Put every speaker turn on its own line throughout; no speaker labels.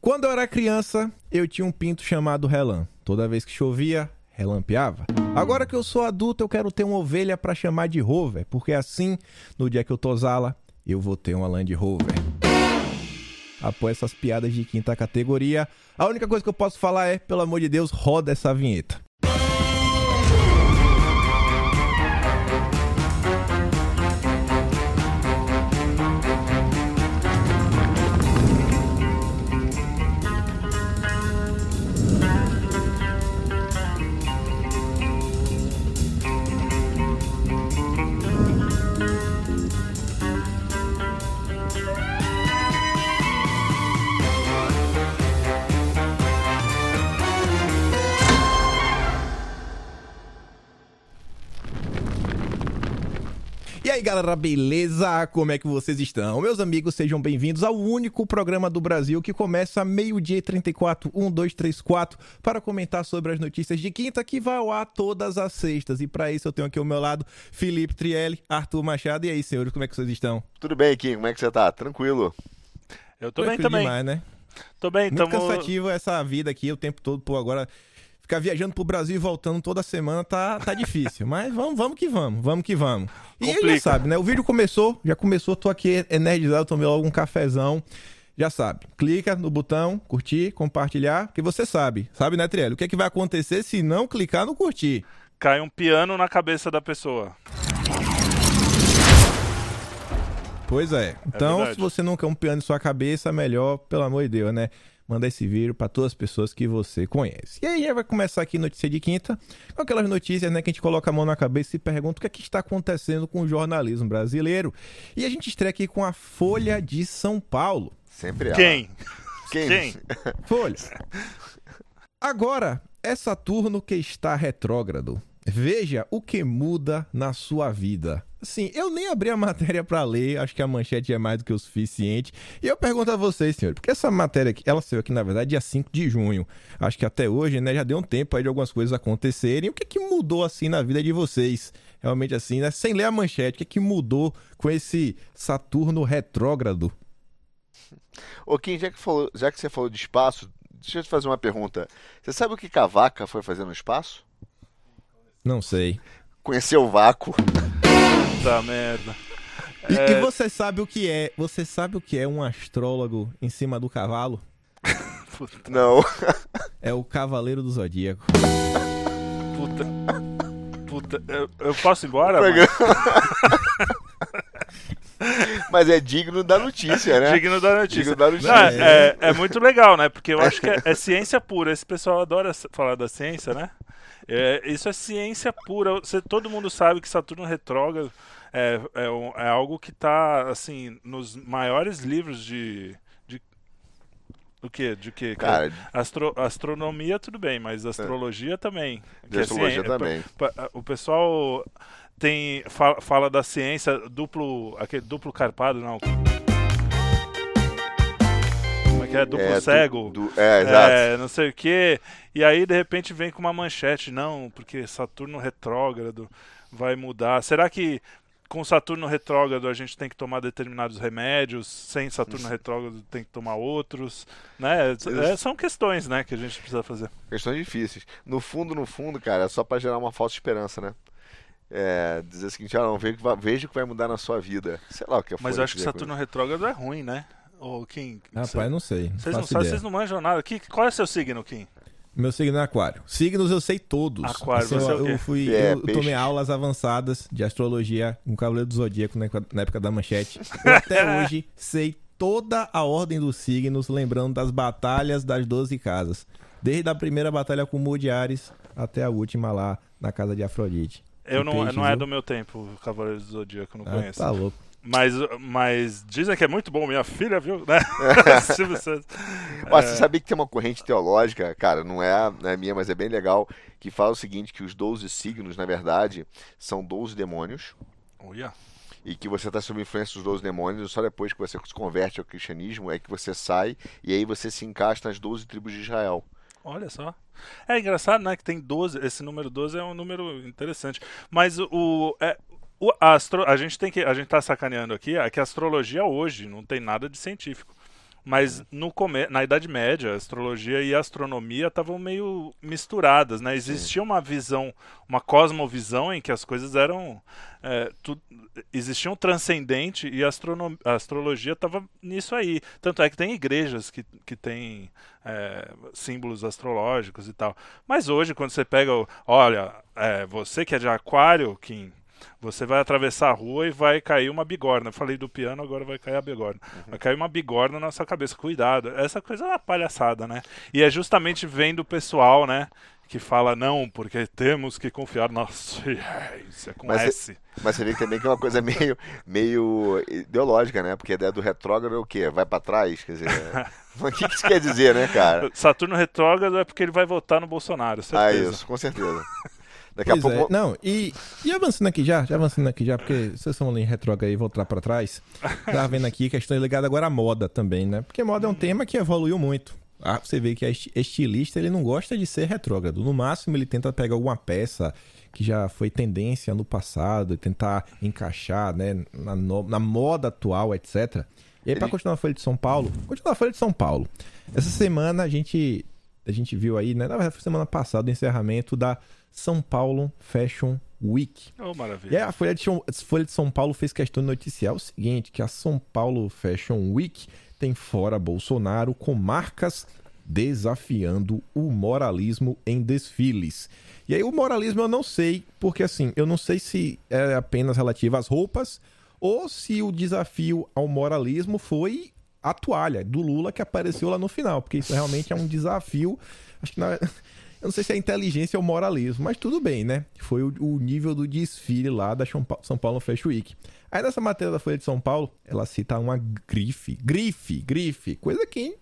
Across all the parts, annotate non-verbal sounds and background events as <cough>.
Quando eu era criança, eu tinha um pinto chamado Relan. Toda vez que chovia, relampeava. Agora que eu sou adulto, eu quero ter uma ovelha para chamar de Rover, porque assim, no dia que eu tosá-la, eu vou ter uma Land Rover. Após essas piadas de quinta categoria, a única coisa que eu posso falar é, pelo amor de Deus, roda essa vinheta. Galera, beleza? Como é que vocês estão? Meus amigos, sejam bem-vindos ao único programa do Brasil que começa meio-dia e 34, 1, 2, 3, 4, para comentar sobre as notícias de quinta que vai ao ar todas as sextas. E para isso eu tenho aqui ao meu lado Felipe Trielli, Arthur Machado. E aí, senhores, como é que vocês estão?
Tudo bem, Kim? Como é que você tá? Tranquilo?
Eu tô bem
Tranquilo
também.
demais, né?
Tô bem,
Muito
tamo...
cansativo essa vida aqui o tempo todo, pô, agora ficar viajando pro Brasil e voltando toda semana tá, tá difícil. <laughs> Mas vamos, vamos que vamos, vamos que vamos. E aí já
Complica.
sabe, né? O vídeo começou, já começou, tô aqui energizado, tomei logo um cafezão. Já sabe, clica no botão, curtir, compartilhar, porque você sabe, sabe, né, Trielli? O que, é que vai acontecer se não clicar no curtir?
Cai um piano na cabeça da pessoa.
Pois é. Então,
verdade.
se você não quer um piano em sua cabeça, melhor, pelo amor de Deus, né? Manda esse vídeo pra todas as pessoas que você conhece. E aí, já vai começar aqui notícia de quinta, com aquelas notícias, né, que a gente coloca a mão na cabeça e pergunta o que é que está acontecendo com o jornalismo brasileiro. E a gente estreia aqui com a Folha de São Paulo.
Sempre há.
Quem? <laughs>
Quem?
Quem?
Folha. Agora é Saturno que está retrógrado. Veja o que muda na sua vida. Assim, eu nem abri a matéria pra ler, acho que a manchete é mais do que o suficiente. E eu pergunto a vocês, senhor, porque essa matéria aqui, ela saiu aqui na verdade dia 5 de junho. Acho que até hoje, né, já deu um tempo aí de algumas coisas acontecerem. O que que mudou assim na vida de vocês? Realmente assim, né, sem ler a manchete, o que que mudou com esse Saturno retrógrado?
Ô, Kim, já que, falou, já que você falou de espaço, deixa eu te fazer uma pergunta. Você sabe o que Cavaca foi fazer no espaço?
Não sei.
Conheceu o vácuo.
Puta merda.
E,
É.
e você sabe o que é? Você sabe o que é um astrólogo em cima do cavalo?
Puta, <laughs>
Não. <laughs>
É o Cavaleiro do Zodíaco.
puta. Puta. Eu, eu posso ir embora? Mano? <laughs>
Mas é digno da notícia, né?
Digno da notícia.
Digno da notícia.
Não, é, é- é muito legal, né? Porque eu acho que é, é ciência pura. Esse pessoal adora falar da ciência, né? É, isso é ciência pura. Você- todo mundo sabe que Saturno retrógrado é, é, é algo que tá, assim, nos maiores livros de. de do quê? De quê?
Cara,
Astro- astronomia, tudo bem, mas astrologia também.
de
que é
astrologia
ciência-
também.
O pessoal tem fala, fala da ciência duplo aquele duplo carpado não como é que é duplo
É, du-
cego
du- é, exato.
é, não sei o que e aí de repente vem com uma manchete não porque Saturno retrógrado vai mudar será que com Saturno retrógrado a gente tem que tomar determinados remédios, sem Saturno retrógrado tem que tomar outros, né? É, são questões, né, que a gente precisa fazer.
Questões difíceis. No fundo, no fundo, cara, é só pra gerar uma falsa esperança, né? É, dizer o seguinte, ah, não, veja, que vai- veja o que vai mudar na sua vida. Sei lá o que é
Mas eu acho que Saturno retrógrado é ruim, né? Ou Kim?
Rapaz, não sei. Não
Vocês não sabem, vocês não manjam nada. Que, qual é seu signo, Kim?
Meu signo é aquário. Signos eu sei todos.
Aquário,
Assim,
você é
eu,
o quê?
eu fui,
É,
eu, eu tomei aulas avançadas de astrologia com o Cavaleiro do Zodíaco na, época- na época da manchete. Eu até <laughs> hoje sei toda a ordem dos signos, lembrando das batalhas das 12 casas. Desde a primeira batalha com o Mu de Ares até a última lá na casa de Afrodite.
Eu não,
peixes,
não é do meu tempo, Cavaleiro do Zodíaco, não
Ah,
conheço.
tá louco.
Mas, mas dizem que é muito bom, minha filha, viu? Né? <laughs> Silvio Santos.
Mas
É.
você sabia que tem uma corrente teológica, cara, não é, não é minha, mas é bem legal, que fala o seguinte, que os 12 signos, na verdade, são 12 demônios,
Olha.
e que você está sob influência dos 12 demônios, e só depois que você se converte ao cristianismo é que você sai, e aí você se encaixa nas 12 tribos de Israel.
Olha só. É engraçado, né? Que tem 12. Esse número 12 é um número interessante. Mas o. É, o astro, a gente tem que. A gente tá sacaneando aqui é que a astrologia hoje não tem nada de científico. Mas no come... na Idade Média, a astrologia e a astronomia estavam meio misturadas, né? Existia uma visão, uma cosmovisão em que as coisas eram. É, tu... Existia um transcendente e a, a astrologia estava nisso aí. Tanto é que tem igrejas que, que têm é, símbolos astrológicos e tal. Mas hoje, quando você pega. Olha, é, você que é de Aquário, Kim você vai atravessar a rua e vai cair uma bigorna. Eu falei do piano, agora vai cair a bigorna. Uhum. Vai cair uma bigorna na sua cabeça. Cuidado. Essa coisa é uma palhaçada, né? E é justamente vendo o pessoal, né? que fala não, porque temos que confiar na ciência com
mas
S.
Mas você vê também que é uma coisa meio, meio ideológica, né? Porque a ideia do retrógrado é o quê? Vai para trás? Quer dizer, <laughs> o que, que isso quer dizer, né, cara?
Saturno retrógrado é porque ele vai votar no Bolsonaro, certeza.
Ah, isso, com certeza. <laughs>
Daqui pois a pouco. É. Não, e, e avançando aqui já, já avançando aqui já, porque vocês estão ali em retrógrado aí, voltar para trás. <laughs> Tava vendo aqui questão ligada agora à moda também, né? Porque moda é um tema que evoluiu muito. Ah, você vê que a estilista ele não gosta de ser retrógrado. No máximo ele tenta pegar alguma peça que já foi tendência no passado e tentar encaixar né, na, no, na moda atual, etc. E aí, para continuar a Folha de São Paulo, continuar a Folha de São Paulo. Essa semana a gente, a gente viu aí, né? Na verdade, foi semana passada o encerramento da são Paulo Fashion Week.
Oh, maravilha.
E a Folha de, Folha de São Paulo fez questão de noticiar o seguinte, que a São Paulo Fashion Week tem fora Bolsonaro com marcas desafiando o moralismo em desfiles. E aí o moralismo eu não sei, porque assim, eu não sei se é apenas relativo às roupas ou se o desafio ao moralismo foi a toalha do Lula que apareceu lá no final, porque isso realmente é um desafio. Acho que na, eu não sei se é inteligência ou moralismo, mas tudo bem, né? Foi o, o nível do desfile lá da São Paulo Fashion Week. Aí nessa matéria da Folha de São Paulo, ela cita uma grife, grife, grife, coisa que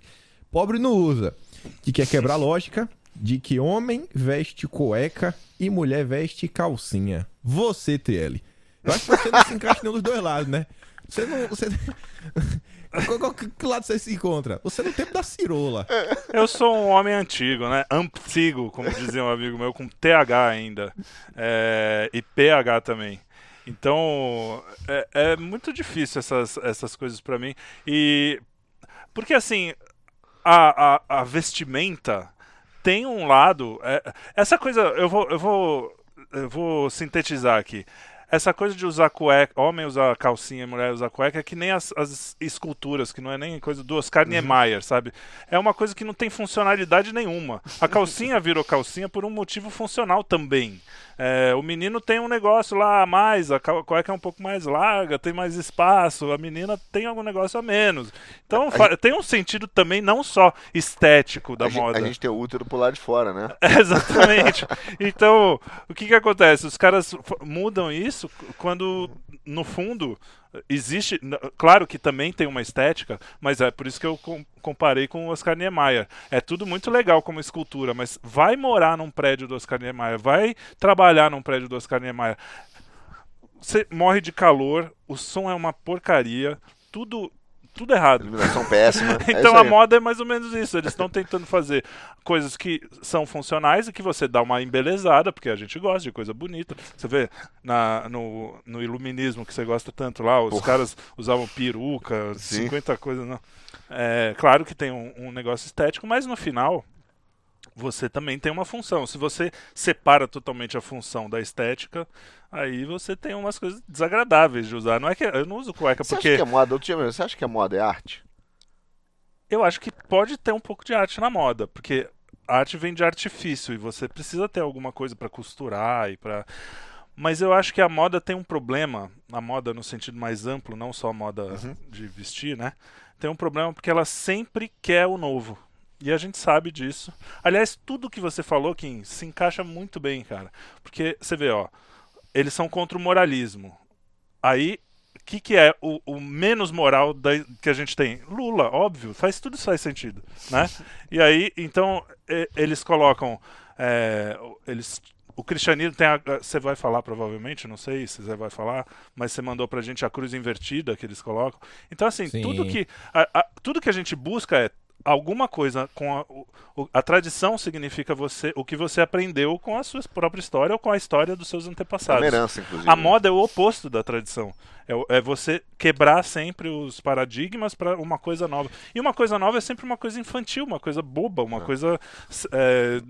pobre não usa, que quer quebrar a lógica de que homem veste cueca e mulher veste calcinha. Você, TL. Eu acho que você não se encaixa nenhum dos dois lados, né? Você não. Você... <laughs> Qual, que lado você se encontra? Você é no tempo da cirola.
Eu sou um homem antigo, né? Antigo, como dizia um amigo meu, com TH ainda. É... E PH também. Então, é, é, muito difícil essas, essas coisas para mim. E. Porque, assim, a, a, a vestimenta tem um lado. É... essa coisa, eu vou, eu vou, eu vou sintetizar aqui essa coisa de usar cueca, homem usar calcinha e mulher usar cueca é que nem as, as esculturas, que não é nem coisa do Oscar uhum. Niemeyer, sabe? É uma coisa que não tem funcionalidade nenhuma. A calcinha <laughs> virou calcinha por um motivo funcional também. É, o menino tem um negócio lá a mais, a cueca é um pouco mais larga, tem mais espaço, a menina tem algum negócio a menos. Então a tem um sentido também não só estético da
a
moda.
Gente, a gente tem o útero pro lado de fora, né?
É, <laughs> exatamente. então, o que que acontece? Os caras mudam isso quando, no fundo, existe. Claro que também tem uma estética, mas é por isso que eu comparei com o Oscar Niemeyer. É tudo muito legal como escultura, mas vai morar num prédio do Oscar Niemeyer, vai trabalhar num prédio do Oscar Niemeyer. Você morre de calor, o som é uma porcaria, tudo tudo errado.
Iluminação péssima. <laughs>
É então é a moda é mais ou menos isso. Eles estão tentando fazer coisas que são funcionais e que você dá uma embelezada, porque a gente gosta de coisa bonita. Você vê na, no, no iluminismo que você gosta tanto lá, os Porra. caras usavam peruca, Sim. 50 coisas. Não. É, claro que tem um, um negócio estético, mas no final você também tem uma função. Se você separa totalmente a função da estética, aí você tem umas coisas desagradáveis de usar. Não é que eu não uso cueca
você
porque
acha que é moda, você acha que a moda é arte?
Eu acho que pode ter um pouco de arte na moda, porque arte vem de artifício e você precisa ter alguma coisa para costurar e para mas eu acho que a moda tem um problema, a moda no sentido mais amplo, não só a moda uhum. de vestir, né? Tem um problema porque ela sempre quer o novo. E a gente sabe disso. Aliás, tudo que você falou, Kim, se encaixa muito bem, cara. Porque você vê, ó, eles são contra o moralismo. Aí, o que, que é o, o menos moral da, que a gente tem? Lula, óbvio, faz tudo isso faz sentido, né? <laughs> E aí, então, e, eles colocam, é, eles o cristianismo tem a, você vai falar provavelmente, não sei se você vai falar, mas você mandou pra gente a cruz invertida que eles colocam. Então assim, Sim. tudo que a, a, tudo que a gente busca é alguma coisa com a, o, a tradição significa você o que você aprendeu com a sua própria história ou com a história dos seus antepassados.
É herança, inclusive.
A moda é o oposto da tradição. É, é você quebrar sempre os paradigmas para uma coisa nova. E uma coisa nova é sempre uma coisa infantil, uma coisa boba, uma
É.
coisa é,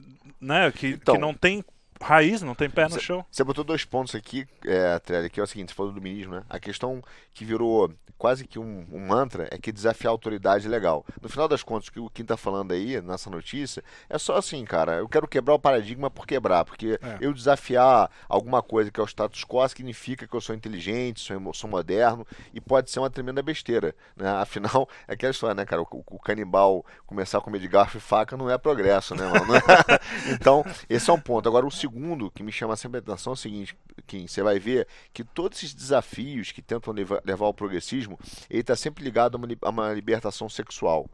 né, que,
Então-
que não tem raiz, não tem pé no chão.
Você botou dois pontos aqui, é, Trelli, que é o seguinte, você falou do dominismo, né? A questão que virou quase que um, um mantra é que desafiar a autoridade é legal. No final das contas, o que o Kim tá falando aí, nessa notícia, é só assim, cara, eu quero quebrar o paradigma por quebrar, porque
É.
eu desafiar alguma coisa que é o status quo significa que eu sou inteligente, sou, sou moderno, e pode ser uma tremenda besteira, né? <laughs> Afinal, é aquela história, né, cara, o, o canibal começar a comer de garfo e faca não é progresso, né, mano? <laughs> então, esse é um ponto. Agora, o segundo que me chama sempre a atenção é o seguinte, Kim, você vai ver que todos esses desafios que tentam levar, levar ao progressismo, ele está sempre ligado a uma, a uma libertação sexual.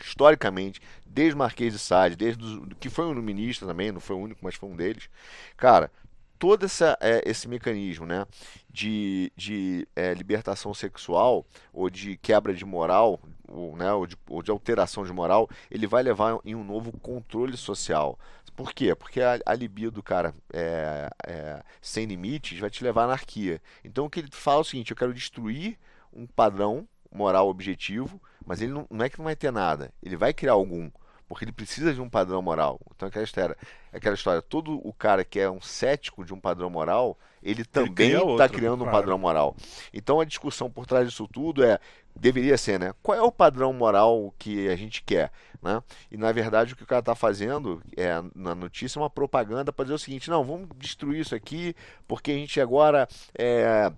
Historicamente, desde Marquês de Sade, desde que foi um ministro também, não foi o único, mas foi um deles. Cara, todo essa, é, esse mecanismo né, de, de é, libertação sexual ou de quebra de moral, ou, né, ou, de, ou de alteração de moral, ele vai levar em um novo controle social. Por quê? Porque a, a libido, cara, é, é, sem limites, vai te levar à anarquia. Então o que ele fala é o seguinte: eu quero destruir um padrão moral objetivo, mas ele não, não é que não vai ter nada, ele vai criar algum, porque ele precisa de um padrão moral. Então aquela história, aquela história, todo o cara que é um cético de um padrão moral, ele também está criando um
claro.
padrão moral. Então a discussão por trás disso tudo é deveria ser, né? Qual é o padrão moral que a gente quer, né? E na verdade o que o cara está fazendo é na notícia é uma propaganda para dizer o seguinte: não, vamos destruir isso aqui porque a gente agora é,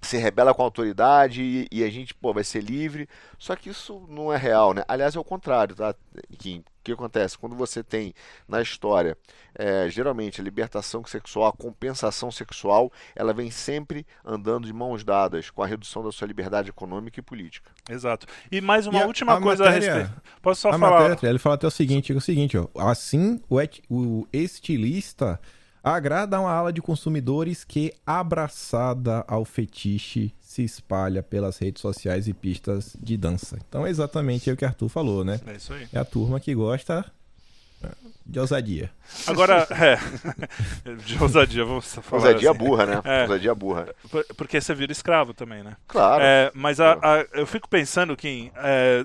se rebela com a autoridade e, e a gente pô, vai ser livre. Só que isso não é real, né? Aliás, é o contrário, tá? Kim? O que acontece? Quando você tem na história, é, geralmente, a libertação sexual, a compensação sexual, ela vem sempre andando de mãos dadas com a redução da sua liberdade econômica e política.
Exato. E mais uma
E a-
última
a
coisa
matéria-
a respeito. Posso só
a
falar?
matéria, ele fala até o seguinte, o seguinte, ó, assim o, et- o estilista agrada uma ala de consumidores que, abraçada ao fetiche, se espalha pelas redes sociais e pistas de dança. Então é exatamente o que Arthur falou, né?
É isso aí.
É a turma que gosta é, de ousadia.
Agora, <laughs> é. De ousadia, vamos falar.
Ousadia
assim.
burra, né?
É.
Ousadia burra.
Por- Porque você vira escravo também, né?
Claro.
É, mas a- a- eu fico pensando, Kim, é,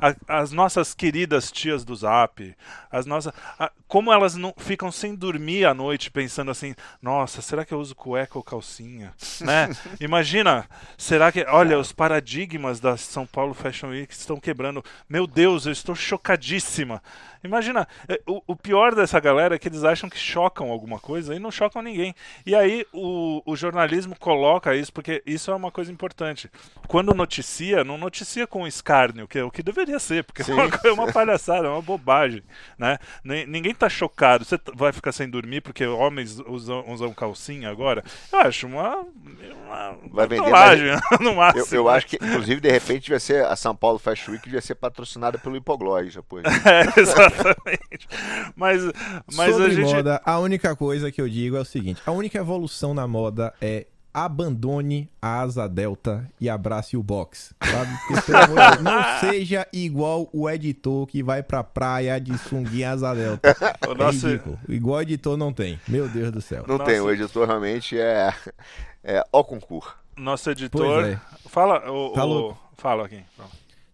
a- as nossas queridas tias do Zap, as nossas, a- como elas não ficam sem dormir à noite pensando assim, nossa, será que eu uso cueca ou calcinha, <laughs> né? Imagina, será que, olha, os paradigmas da São Paulo Fashion Week estão quebrando. Meu Deus, eu estou chocadíssima. Imagina, é, o, o pior dessa galera é que eles acham que chocam alguma coisa e não chocam ninguém. E aí o, o jornalismo coloca isso, porque isso é uma coisa importante. Quando noticia, não noticia com escárnio, que é o que deveria ser, porque é uma, é uma palhaçada, é uma bobagem. Né? Ni- Ninguém tá chocado. Você vai ficar sem dormir porque homens usam, usam calcinha agora? Eu acho uma. uma
Vai vender <laughs>
no
Eu,
máximo.
eu acho que, inclusive, de repente, vai ser a São Paulo Fashion Week devia ser patrocinada pelo Hipoglós <laughs> depois.
É, exatamente. Mas, mas
Sobre
a gente.
moda, a única coisa que eu digo é o seguinte: a única evolução na moda é abandone a asa delta e abrace o box, sabe? Porque, pelo amor de Deus, não <laughs> seja igual o editor que vai pra praia de sunguinha asa delta. <laughs>
O
É
nosso,
ridículo. Igual editor não tem. Meu Deus do céu.
Não
Nossa.
tem, o editor realmente é, é ó concurso.
nosso editor.
É.
Fala, o,
Tá
o- fala aqui.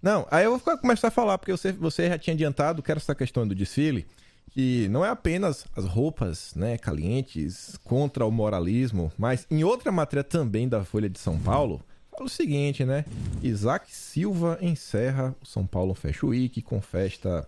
Não, aí eu vou começar a falar, porque você, você já tinha adiantado que era essa questão do desfile, que não é apenas as roupas né, calientes contra o moralismo, mas em outra matéria também da Folha de São Paulo, fala o seguinte, né? Isaac Silva encerra o São Paulo Fashion Week com festa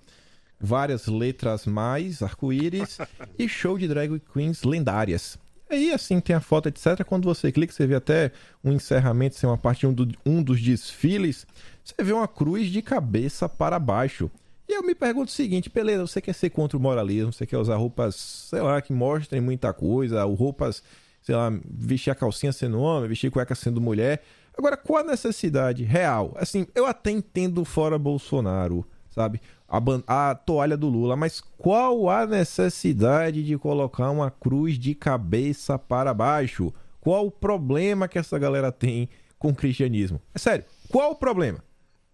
várias letras mais, arco-íris <laughs> e show de drag queens lendárias. Aí, assim, tem a foto, etc. Quando você clica, você vê até um encerramento, assim, uma parte de um, do- um dos desfiles. Você vê uma cruz de cabeça para baixo. E eu me pergunto o seguinte, beleza, você quer ser contra o moralismo, você quer usar roupas, sei lá, que mostrem muita coisa, ou roupas, sei lá, vestir a calcinha sendo homem, vestir cueca sendo mulher. Agora, qual a necessidade real? Assim, eu até entendo fora Bolsonaro, sabe? A, ban- a toalha do Lula, mas qual a necessidade de colocar uma cruz de cabeça para baixo? Qual o problema que essa galera tem com o cristianismo? É sério, qual o problema?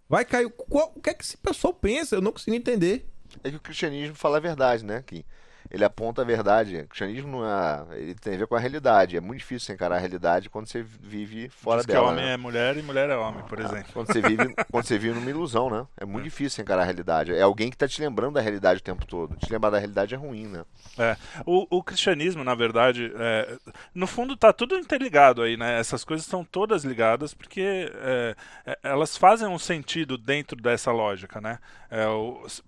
Vai cair. Qual, o que é que esse pessoal pensa? Eu não consigo entender.
É que o cristianismo fala a verdade, né? Que ele aponta a verdade. O cristianismo não é, ele tem a ver com a realidade. É muito difícil encarar a realidade quando você vive fora
Diz que
dela.
homem
né?
é mulher e mulher é homem, por
Ah,
exemplo.
Quando você vive, <laughs> quando você vive numa ilusão, né? É muito difícil você encarar a realidade. É alguém que tá te lembrando da realidade o tempo todo. Te lembrar da realidade é ruim, né?
É, o, o cristianismo, na verdade, é, no fundo tá tudo interligado aí, né? Essas coisas estão todas ligadas porque é, é, elas fazem um sentido dentro dessa lógica, né? É,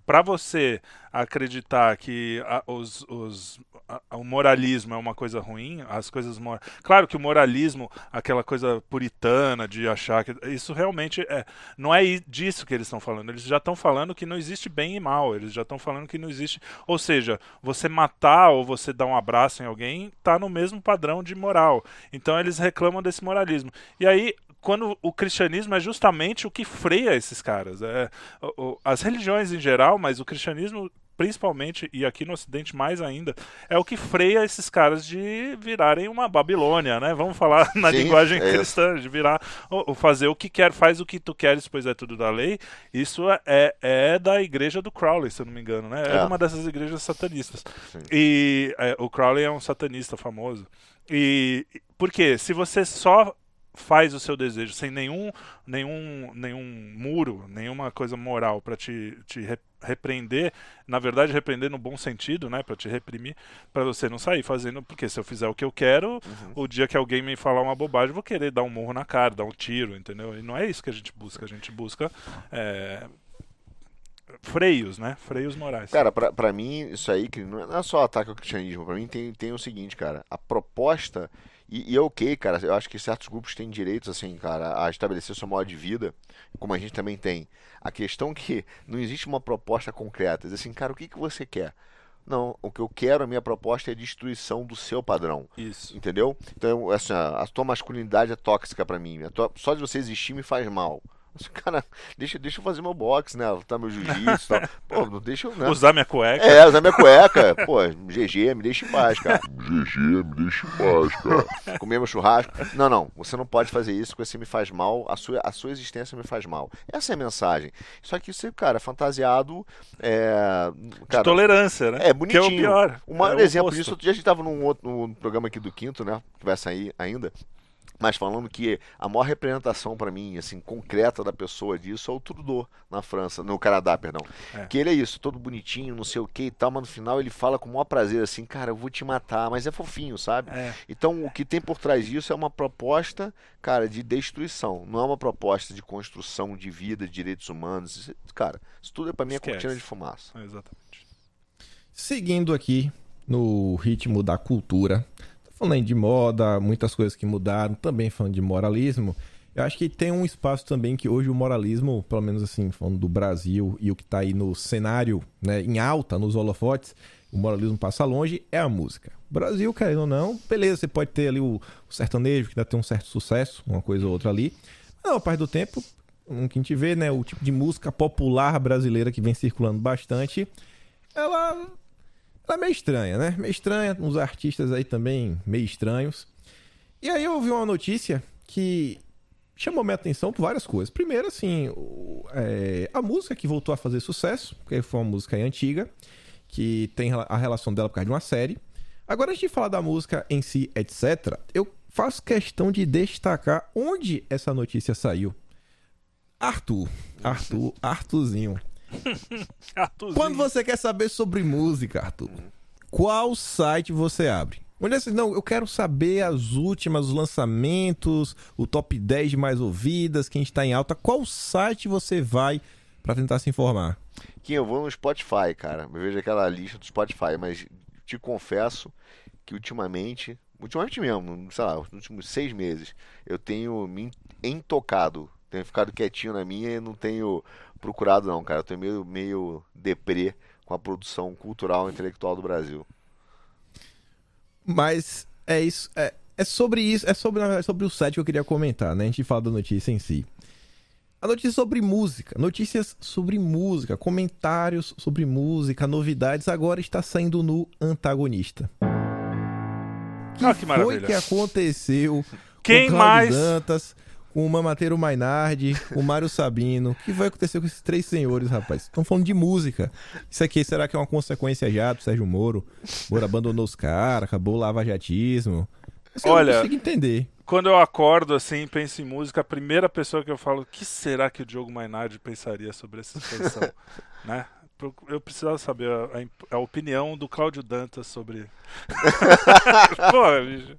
Para você acreditar que a- os, os- a- o moralismo é uma coisa ruim, as coisas mor... claro que o moralismo, aquela coisa puritana de achar que isso realmente é não é disso que eles estão falando. Eles já estão falando que não existe bem e mal. Eles já estão falando que não existe. Ou seja, você matar ou você dar um abraço em alguém está no mesmo padrão de moral. Então eles reclamam desse moralismo. E aí quando o cristianismo é justamente o que freia esses caras. É, as religiões em geral, mas o cristianismo principalmente, e aqui no Ocidente mais ainda, é o que freia esses caras de virarem uma Babilônia, né? Vamos falar <laughs> na
Sim,
linguagem
é
cristã, de virar, ou, fazer o que quer, faz o que tu queres, pois é tudo da lei. Isso é, é da igreja do Crowley, se eu não me engano, né? É,
É.
uma dessas igrejas satanistas.
Sim.
E é, o Crowley é um satanista famoso. E por quê? Se você só faz o seu desejo sem nenhum nenhum nenhum muro, nenhuma coisa moral para te, te re- repreender, na verdade repreender no bom sentido, né, para te reprimir, para você não sair fazendo, porque se eu fizer o que eu quero,
Uhum.
o dia que alguém me falar uma bobagem, eu vou querer dar um murro na cara, dar um tiro, entendeu? E não é isso que a gente busca, a gente busca é, freios, né? Freios morais.
Cara, pra, pra mim, isso aí que não é não é só ataque ao cristianismo. Pra mim tem, tem o seguinte, cara. A proposta. E, e é ok, cara. Eu acho que certos grupos têm direitos, assim, cara, a estabelecer sua modo de vida, como a gente também tem. A questão que não existe uma proposta concreta. Diz assim, cara, o que, que você quer? Não, o que eu quero, a minha proposta é a destruição do seu padrão.
Isso.
Entendeu? Então, assim, a, a tua masculinidade é tóxica pra mim. Tua- só de você existir me faz mal. Cara, deixa, deixa eu fazer meu boxe, né? Lutar meu jiu-jitsu e tal. <laughs> Pô, não deixa eu. Né?
Usar minha cueca.
É, usar minha cueca. Pô, GG, me deixa em paz, cara. GG, me deixa em paz, cara. Comer meu churrasco. Não, não. Você não pode fazer isso porque você me faz mal. A sua, a sua existência me faz mal. Essa é a mensagem. Só que isso, cara, fantasiado. É. Cara,
tolerância, né?
é bonitinho.
Que é o pior.
O maior
É o
exemplo
oposto.
disso, outro dia a gente tava num outro num programa aqui do Quinto, né? Que vai sair ainda. Mas falando que a maior representação pra mim, assim, concreta da pessoa disso é o Trudeau na França, no Canadá, perdão.
É.
Que ele é isso, todo bonitinho, não sei o que e tal, mas no final ele fala com o maior prazer, assim, cara, eu vou te matar, mas é fofinho, sabe?
É.
Então o que tem por trás disso é uma proposta, cara, de destruição. Não é uma proposta de construção de vida, de direitos humanos. Cara, isso tudo é pra mim é
Esquece.
cortina de fumaça.
Exatamente.
Seguindo aqui no ritmo da cultura, falando de moda, muitas coisas que mudaram, também falando de moralismo. Eu acho que tem um espaço também que hoje o moralismo, pelo menos assim, falando do Brasil e o que tá aí no cenário, né, em alta, nos holofotes, o moralismo passa longe, é a música. Brasil, querendo ou não, beleza, você pode ter ali o, o sertanejo, que ainda tem um certo sucesso, uma coisa ou outra ali. Mas, a parte do tempo, o que a gente vê, né, o tipo de música popular brasileira que vem circulando bastante, ela é meio estranha, né? Meio estranha, uns artistas aí também meio estranhos. E aí eu vi uma notícia que chamou minha atenção por várias coisas. Primeiro, assim, o- é, a música que voltou a fazer sucesso, porque foi uma música antiga, que tem a relação dela por causa de uma série. Agora, antes de falar da música em si, etc., eu faço questão de destacar onde essa notícia saiu. Arthur. Arthur, Arthurzinho. <laughs>
Arthurzinho.
Quando você quer saber sobre música, Arthur, qual site você abre? Onde assim, não, eu quero saber as últimas, os lançamentos, o top 10 de mais ouvidas, quem está em alta. Qual site você vai para tentar se informar?
Kim, eu vou no Spotify, cara. Eu vejo aquela lista do Spotify, mas te confesso que ultimamente, ultimamente mesmo, sei lá, nos últimos seis meses, eu tenho me intocado. Tenho ficado quietinho na minha e não tenho procurado, não, cara. Eu tô meio, meio deprê com a produção cultural e intelectual do Brasil.
Mas é isso, é, é sobre isso, é sobre, na verdade, sobre o site que eu queria comentar, né? A gente fala da notícia em si. A notícia sobre música, notícias sobre música, comentários sobre música, novidades, agora está saindo no antagonista. Que
Ah, que
foi
maravilha.
que aconteceu
Quem
com Cláudio
mais?
Dantas, com o Mamateiro Mainardi, o Mário Sabino. O que vai acontecer com esses três senhores, rapaz? Estão falando de música. Isso aqui, será que é uma consequência já do Sérgio Moro? Moro abandonou os caras, acabou o lavajatismo. Eu
Olha,
não consigo entender.
Quando eu acordo assim, penso em música, a primeira pessoa que eu falo, o que será que o Diogo Mainardi pensaria sobre essa situação? <laughs> né? Eu precisava saber a, a a opinião do Cláudio Dantas sobre. <laughs> <laughs> Pô, bicho.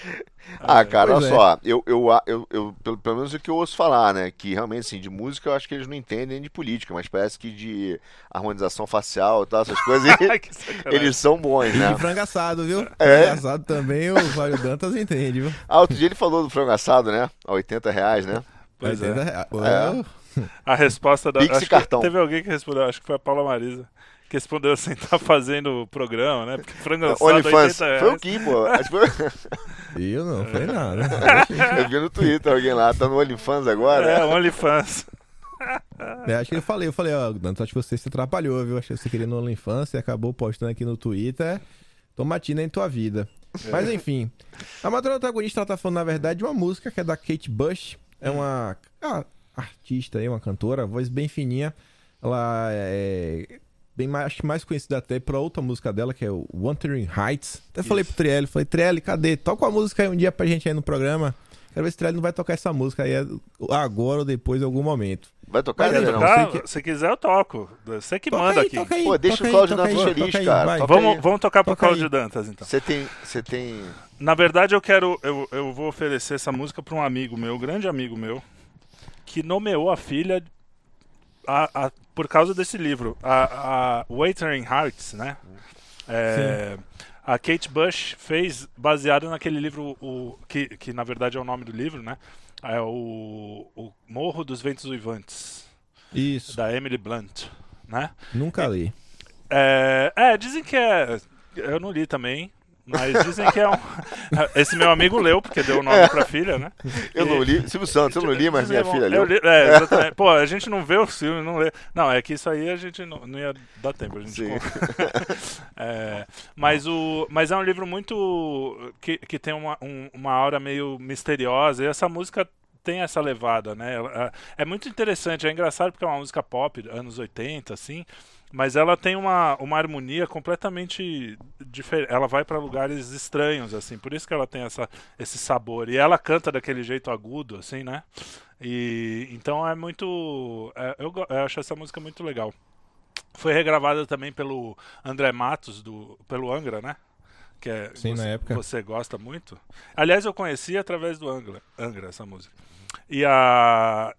<laughs>
Ah, cara,
Pois
olha
é.
só, eu, eu, eu, eu- pelo, pelo menos o que eu ouço falar, né? Que realmente, assim, de música eu acho que eles não entendem nem de política, mas parece que de harmonização facial e tal, essas <laughs> coisas, <laughs> eles são bons,
E
né?
de frango assado, viu?
É.
Frango assado também, o Mário Dantas entende, viu?
Ah, outro dia ele falou do frango assado, né? A 80 reais, né?
Pois é.
80 reais.
É.
A resposta da.
Pix e
acho
cartão.
Teve alguém que respondeu, acho que foi a Paula Marisa. Que respondeu assim, tá fazendo o programa, né? Porque frango assado. 80
Foi o. Kim, pô. Acho que foi-
Eu não, foi nada. <laughs>
Eu vi no Twitter alguém lá, tá no OnlyFans agora.
É, OnlyFans. <laughs>
É, acho que eu falei, eu falei, ó, Dantas, acho que você se atrapalhou, viu? Acho que você queria no OnlyFans e acabou postando aqui no Twitter. Tomatina em tua vida. Mas enfim, a Madonna Antagonista ela tá falando, na verdade, de uma música que é da Kate Bush. É uma ah, artista aí, uma cantora, voz bem fininha. Ela é bem mais, acho que mais conhecida até por outra música dela, que é o Wuthering Heights. Até falei pro Trielli, falei, Trielli, cadê? Toca uma música aí um dia pra gente aí no programa. Quero ver se o Trielli não vai tocar essa música aí é agora ou depois em algum momento.
Vai tocar,
Mas
né,
aí,
não?
tocar-
Tá,
que-
Se quiser, eu toco. Você que
Toca
manda
aí,
aqui.
toca aí,
Pô, deixa
toca
o Cláudio
toca
Dantas feliz,
aí,
cara.
vai.
Vamos, vamos tocar pro
Toca
Cláudio
aí.
Dantas, então.
Você tem. Você tem.
Na verdade, eu quero. Eu, eu vou oferecer essa música para um amigo meu, grande amigo meu, que nomeou a filha a- a- por causa desse livro, a, a Wuthering Hearts, né? É, a Kate Bush fez baseado naquele livro, o, que, que na verdade é o nome do livro, né? É o, o Morro dos Ventos Uivantes,
Isso,
da Emily Blunt, né?
nunca li.
É, é, dizem que é. Eu não li também, mas dizem que é um. <laughs> Esse meu amigo leu, porque deu o nome pra filha, né?
Eu não li. Silvio Santos, eu não li, mas minha filha
eu
leu.
li- é, exatamente. Pô, a gente não vê o filme, não lê. Não, é que isso aí a gente não, não ia dar tempo. A gente. <laughs> É, mas, o, mas é um livro muito. que, que tem uma, um- uma aura meio misteriosa. E essa música tem essa levada, né? Ela- É muito interessante, é engraçado porque é uma música pop, anos 80, assim. Mas ela tem uma, uma harmonia completamente diferente. Ela vai para lugares estranhos, assim. Por isso que ela tem essa, esse sabor. E ela canta daquele jeito agudo, assim, né? E então é muito. é, eu, eu acho essa música muito legal. Foi regravada também pelo André Matos, do, pelo Angra, né? Que é,
Sim,
você,
na época.
Você gosta muito. Aliás, eu conheci através do Angra, Angra essa música. E a.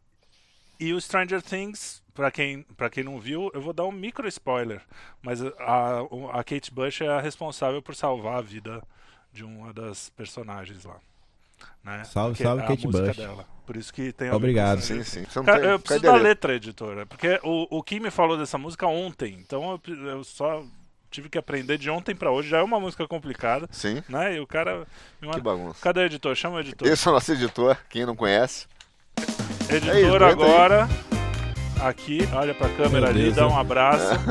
E o Stranger Things, pra quem, pra quem não viu, eu vou dar um micro spoiler. Mas a, a Kate Bush é a responsável por salvar a vida de uma das personagens lá. Né?
Salve,
Porque
salve,
é a
Kate Bush.
dela. Por isso que tem
Obrigado.
Sim, sim. Você não
Cara,
tem-
eu preciso da letra, editora, porque o, o Kim me falou dessa música ontem, então eu, eu só tive que aprender de ontem pra hoje. Já é uma música complicada,
Sim,
né? E o cara. me
que bagunça.
Cadê o editor? Chama o editor.
Esse é o nosso editor, quem não conhece.
Editor
É isso, aguenta aí.
Aqui, olha pra câmera
Meu
ali,
Deus,
dá um abraço. <laughs>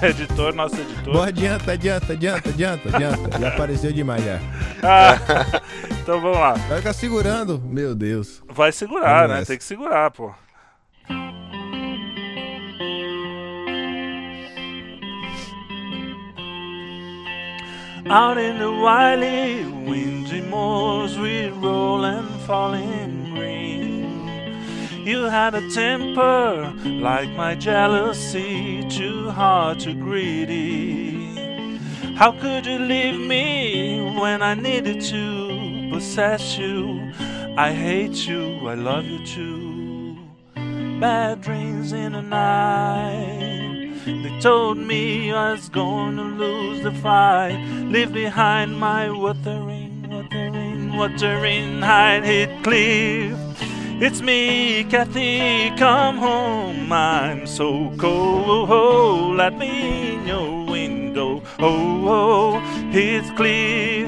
editor, nosso editor.
Boa, adianta, adianta, adianta, adianta, adianta. Já apareceu demais já.
Ah, <laughs> então vamos lá.
Vai ficar segurando. Meu Deus.
Vai segurar,
Vamos
né?
nessa.
Tem que segurar, pô. Out in the wily, windy moors, we roll and fall in green. You had a temper like my jealousy, too hard, too greedy. How could you leave me when I needed to possess you? I hate you, I love you too. Bad dreams in the night. They told me I was to lose the fight. Leave behind my wuthering, wuthering, wuthering hide hit cliff. It's me, Kathy, come home. I'm so cold. Oh, Let me in your window. Oh, oh, it's clear.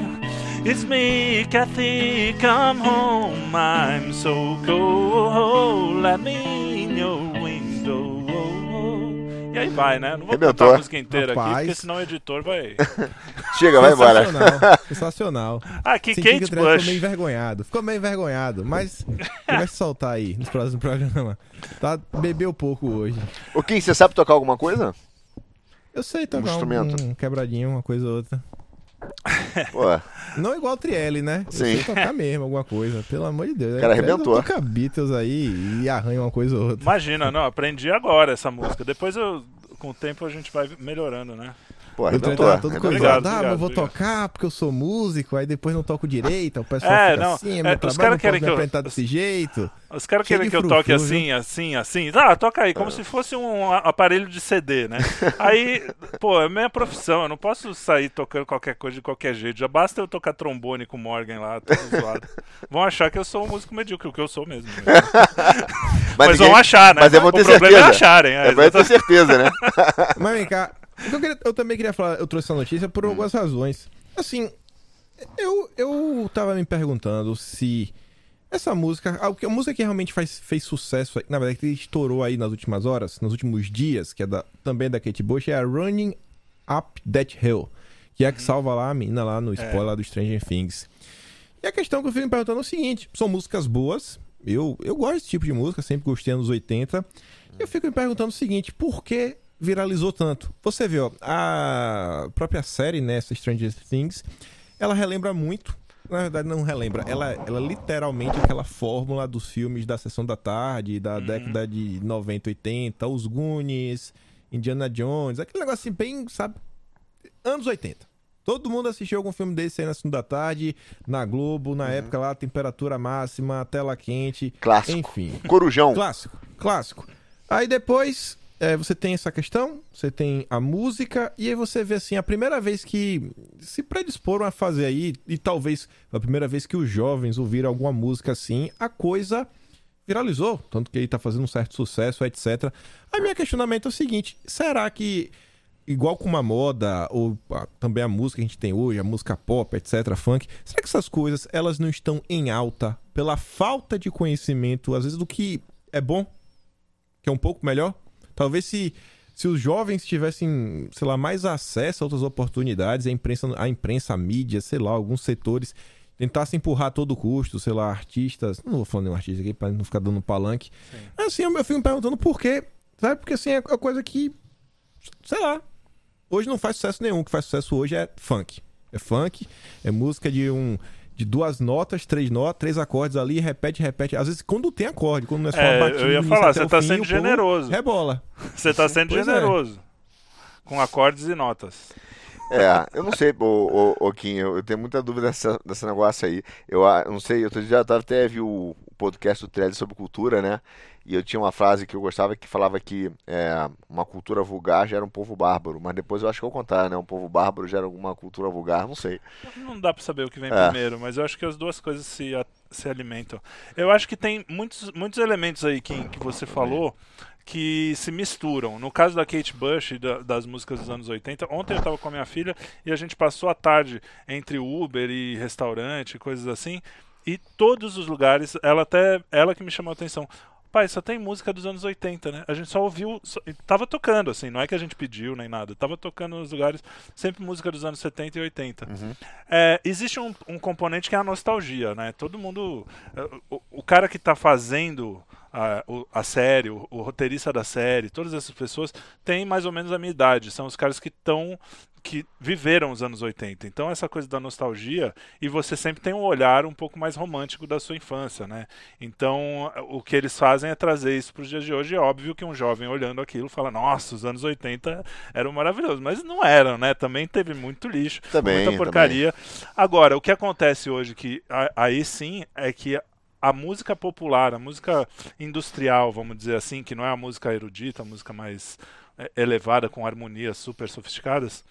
It's me, Kathy, come home. I'm so cold. Oh, Let me E aí vai, né? Não vou
Arrebentou.
cantar a música inteira aqui,
Rapaz.
porque senão o editor vai. <laughs>
Chega, vai embora.
Sensacional. Sensacional.
Ah, que
Senti que
Kate
o Trellis ficou
Bush.
meio envergonhado. Ficou meio envergonhado, mas <laughs> ele vai se soltar aí nos próximos programas. Tá, bebeu pouco hoje.
Ô, Kim, você sabe tocar alguma coisa?
Eu sei tocar um,
instrumento.
um quebradinho, uma coisa ou outra. <laughs>
Pô,
Não igual o Trielli, né?
Sim.
sei tocar mesmo alguma coisa, pelo amor de Deus.
Cara,
O Trielli
arrebentou.
Toca Beatles aí e arranha uma coisa ou outra.
Imagina, não, aprendi agora essa música. Depois eu, com o tempo a gente vai melhorando, né?
Pô,
O Trielli
arrebentou.
tava todo
arrebentou.
Obrigado,
coisado. Ah, mas eu vou
obrigado,
tocar porque eu sou músico, aí depois não toco direito, o pessoal
É,
fica
não,
assim,
é,
meu
os
trabalho
caras
não pode me
eu-
desse jeito.
Os caras querem que eu toque assim, assim, assim. Ah, toca aí, como se fosse um a- aparelho de CD, né? <laughs> Aí, pô, é minha profissão, eu não posso sair tocando qualquer coisa de qualquer jeito. Já basta eu tocar trombone com o Morgan lá, todo <laughs> zoado. Vão achar que eu sou um músico medíocre, o que eu sou mesmo. né? <laughs> Mas,
ninguém-
vão achar, né?
Mas eu vou ter
o problema
certeza.
é acharem. É,
É, vai ter certeza, né?
Mas vem cá, eu, queria- eu também queria falar, eu trouxe essa notícia
Hum.
por algumas razões. Assim, eu, eu tava me perguntando se essa música, a, a música que realmente faz, fez sucesso, na verdade, que estourou aí nas últimas horas, nos últimos dias, que é da, também da Kate Bush, é a Running Up That Hill, que é a que salva lá a menina lá no spoiler lá do Stranger Things. E a questão que eu fico me perguntando é o seguinte: são músicas boas, eu, eu gosto desse tipo de música, sempre gostei anos 80. Eu fico me perguntando o seguinte: por que viralizou tanto? Você vê, ó, a própria série, né, essa Stranger Things, ela relembra muito. Na verdade, não relembra. Ela, ela é literalmente aquela fórmula dos filmes da Sessão da Tarde, da década de 90, 80, Os Goonies, Indiana Jones, aquele negócio assim, bem, sabe? Anos 80. Todo mundo assistiu algum filme desse aí na Sessão da Tarde, na Globo, na época lá, temperatura máxima, tela quente.
Clássico.
Enfim.
Corujão.
Clássico, clássico. Aí depois é, você tem essa questão, você tem a música, e aí você vê assim, a primeira vez que se predisporam a fazer aí, e talvez a primeira vez que os jovens ouviram alguma música assim, a coisa viralizou, tanto que ele tá fazendo um certo sucesso, etc. Aí meu questionamento é o seguinte: será que, igual com uma moda, ou também a música que a gente tem hoje, a música pop, etc., funk, será que essas coisas elas não estão em alta pela falta de conhecimento, às vezes, do que é bom, que é um pouco melhor? Talvez se. Se os jovens tivessem, sei lá, mais acesso a outras oportunidades, a imprensa, a imprensa, a mídia, sei lá, alguns setores tentassem empurrar a todo custo, sei lá, artistas. Não vou falar nenhum artista aqui pra não ficar dando palanque. Mas assim, eu, eu fico me perguntando por quê. Sabe? Porque assim, é a coisa que. Sei lá. Hoje não faz sucesso nenhum. O que faz sucesso hoje é funk. É funk, é música de um. De duas notas, três notas, três acordes ali, repete, repete. Às vezes, quando tem acorde, quando não é só
É,
uma batida.
eu ia falar, você tá
fim,
sendo generoso.
Rebola.
Você tá sendo
Pois é.
generoso. Com acordes e notas.
É, eu não sei, ô, ô, ô Kim, eu, eu tenho muita dúvida dessa, desse negócio aí. Eu, ah, não sei, eu já tava, até vi o, o podcast do Trelli sobre cultura, né? E eu tinha uma frase que eu gostava que falava que é, uma cultura vulgar gera um povo bárbaro. Mas depois eu acho que é o contrário, né? Um povo bárbaro gera alguma cultura vulgar, não sei.
Não dá pra saber o que vem
É.
primeiro, mas eu acho que as duas coisas se, se alimentam. Eu acho que tem muitos, muitos elementos aí que, que você falou que se misturam. No caso da Kate Bush e da- das músicas dos anos 80, ontem eu estava com a minha filha e a gente passou a tarde entre Uber e restaurante, coisas assim, e todos os lugares, ela até ela que me chamou a atenção. Pai, só tem música dos anos 80, né? A gente só ouviu, só, tava tocando, assim, não é que a gente pediu nem nada, tava tocando nos lugares, sempre música dos anos 70 e 80. É, existe um, um componente que é a nostalgia, né? Todo mundo. é, O, o cara que está fazendo a, a série, o, o roteirista da série, todas essas pessoas têm mais ou menos a minha idade. São os caras que estão. que viveram os anos 80. Então, essa coisa da nostalgia, e você sempre tem um olhar um pouco mais romântico da sua infância, né? Então, o que eles fazem é trazer isso para os dias de hoje. É óbvio que um jovem olhando aquilo fala: Nossa, os anos 80 eram maravilhosos. Mas não eram, né? Também teve muito lixo,
Também,
muita porcaria. Agora, o que acontece hoje, que aí sim, é que a música popular, a música industrial, vamos dizer assim, que não é a música erudita, a música mais é, elevada, com harmonias super sofisticadas,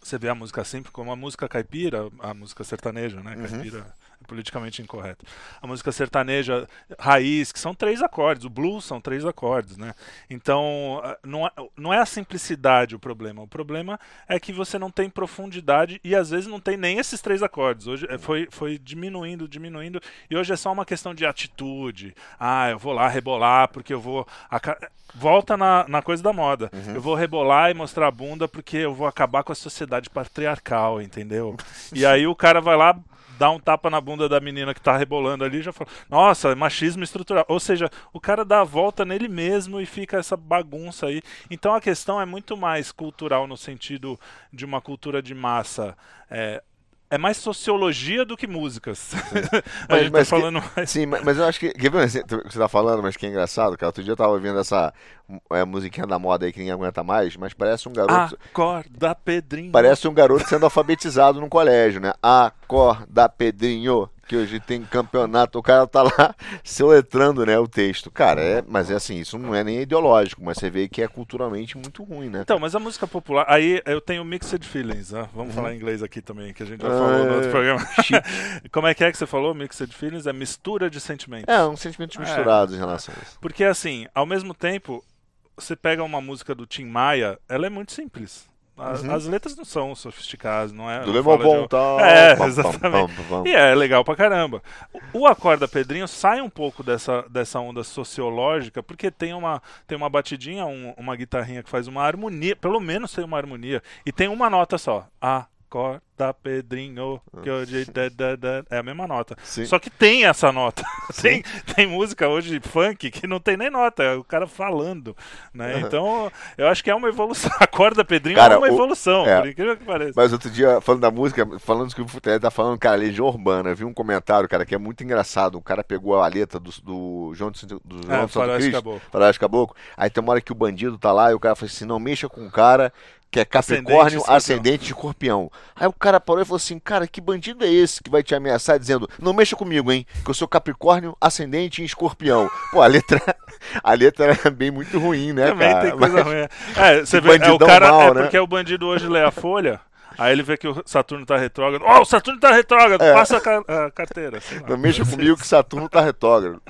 você vê a música sempre como a música caipira, a música sertaneja, né? Caipira politicamente incorreto. A música sertaneja raiz, que são três acordes, o blues são três acordes, né? Então, não é, não é a simplicidade o problema. O problema é que você não tem profundidade e às vezes não tem nem esses três acordes. Hoje é, foi, foi diminuindo, diminuindo, e hoje é só uma questão de atitude. Ah, eu vou lá rebolar porque eu vou. Volta na, na coisa da moda. Uhum. Eu vou rebolar e mostrar a bunda porque eu vou acabar com a sociedade patriarcal, entendeu? <laughs> e aí o cara vai lá, dá um tapa na bunda da menina que tá rebolando ali e já fala, nossa, é machismo estrutural. Ou seja, o cara dá a volta nele mesmo e fica essa bagunça aí. Então a questão é muito mais cultural no sentido de uma cultura de massa. É, é mais sociologia do que músicas. <laughs> a
mas, gente tá falando que, mais. <laughs> Sim, mas, mas, eu acho que. Quer ver o que você tá falando, mas que é engraçado, cara? Outro dia eu tava ouvindo essa é, musiquinha da moda aí que ninguém aguenta mais, mas parece um garoto.
Acorda, Pedrinho.
Parece um garoto sendo alfabetizado no colégio, né? Acorda, Pedrinho que hoje tem campeonato, o cara tá lá <laughs> soletrando, né, o texto. Cara, é, mas é assim, isso não é nem ideológico, mas você vê que é culturalmente muito ruim, né?
Então, mas a música popular, aí eu tenho mixed feelings, né? Vamos uhum. falar em inglês aqui também, que a gente já falou no outro é, programa. <laughs> <laughs> Como é que é que você falou, mixed feelings? É mistura de sentimentos.
É, um sentimentos misturados é, em relação a isso.
Porque assim, ao mesmo tempo, você pega uma música do Tim Maia, ela é muito simples. As, uhum. as, letras não são sofisticadas, não é?
Do Lemon Bom, tal. <laughs>
É, pam, exatamente. E é legal pra caramba. O, o Acorda Pedrinho sai um pouco dessa, dessa onda sociológica, porque tem uma, tem uma batidinha, um, uma guitarrinha que faz uma harmonia, pelo menos tem uma harmonia, e tem uma nota só. A, Acorda, Pedrinho, que hoje é a mesma nota. Sim. Só que tem essa nota. <laughs> tem, tem música hoje funk que não tem nem nota, é o cara falando, né? Uhum. Então, eu acho que é uma evolução. <laughs> Acorda, Pedrinho cara, é uma evolução, é, por incrível que pareça.
Mas outro dia, falando da música, falando que o Futelé tá falando, cara, Legião Urbana, eu vi um comentário, cara, que é muito engraçado. O cara pegou a letra do, do João, do, do João é, Santo Cristo, Caboclo. Caboclo. Aí tem uma hora que o bandido tá lá e o cara fala assim, não mexa com o cara que é Capricórnio, ascendente, ascendente de escorpião. Aí o cara parou e falou assim: Cara, que bandido é esse que vai te ameaçar dizendo: Não mexa comigo, hein? Que eu sou Capricórnio, ascendente em escorpião. Pô, a letra, <laughs> a letra é bem muito ruim, né,
Também
cara?
tem coisa Mas, ruim. É, é você vê, é, o cara mal, é né? porque o bandido hoje lê a folha. Aí ele vê que o Saturno tá retrógrado. Oh, o Saturno tá retrógrado, é. passa a, ca a carteira.
Não mexa comigo que Saturno tá retrógrado.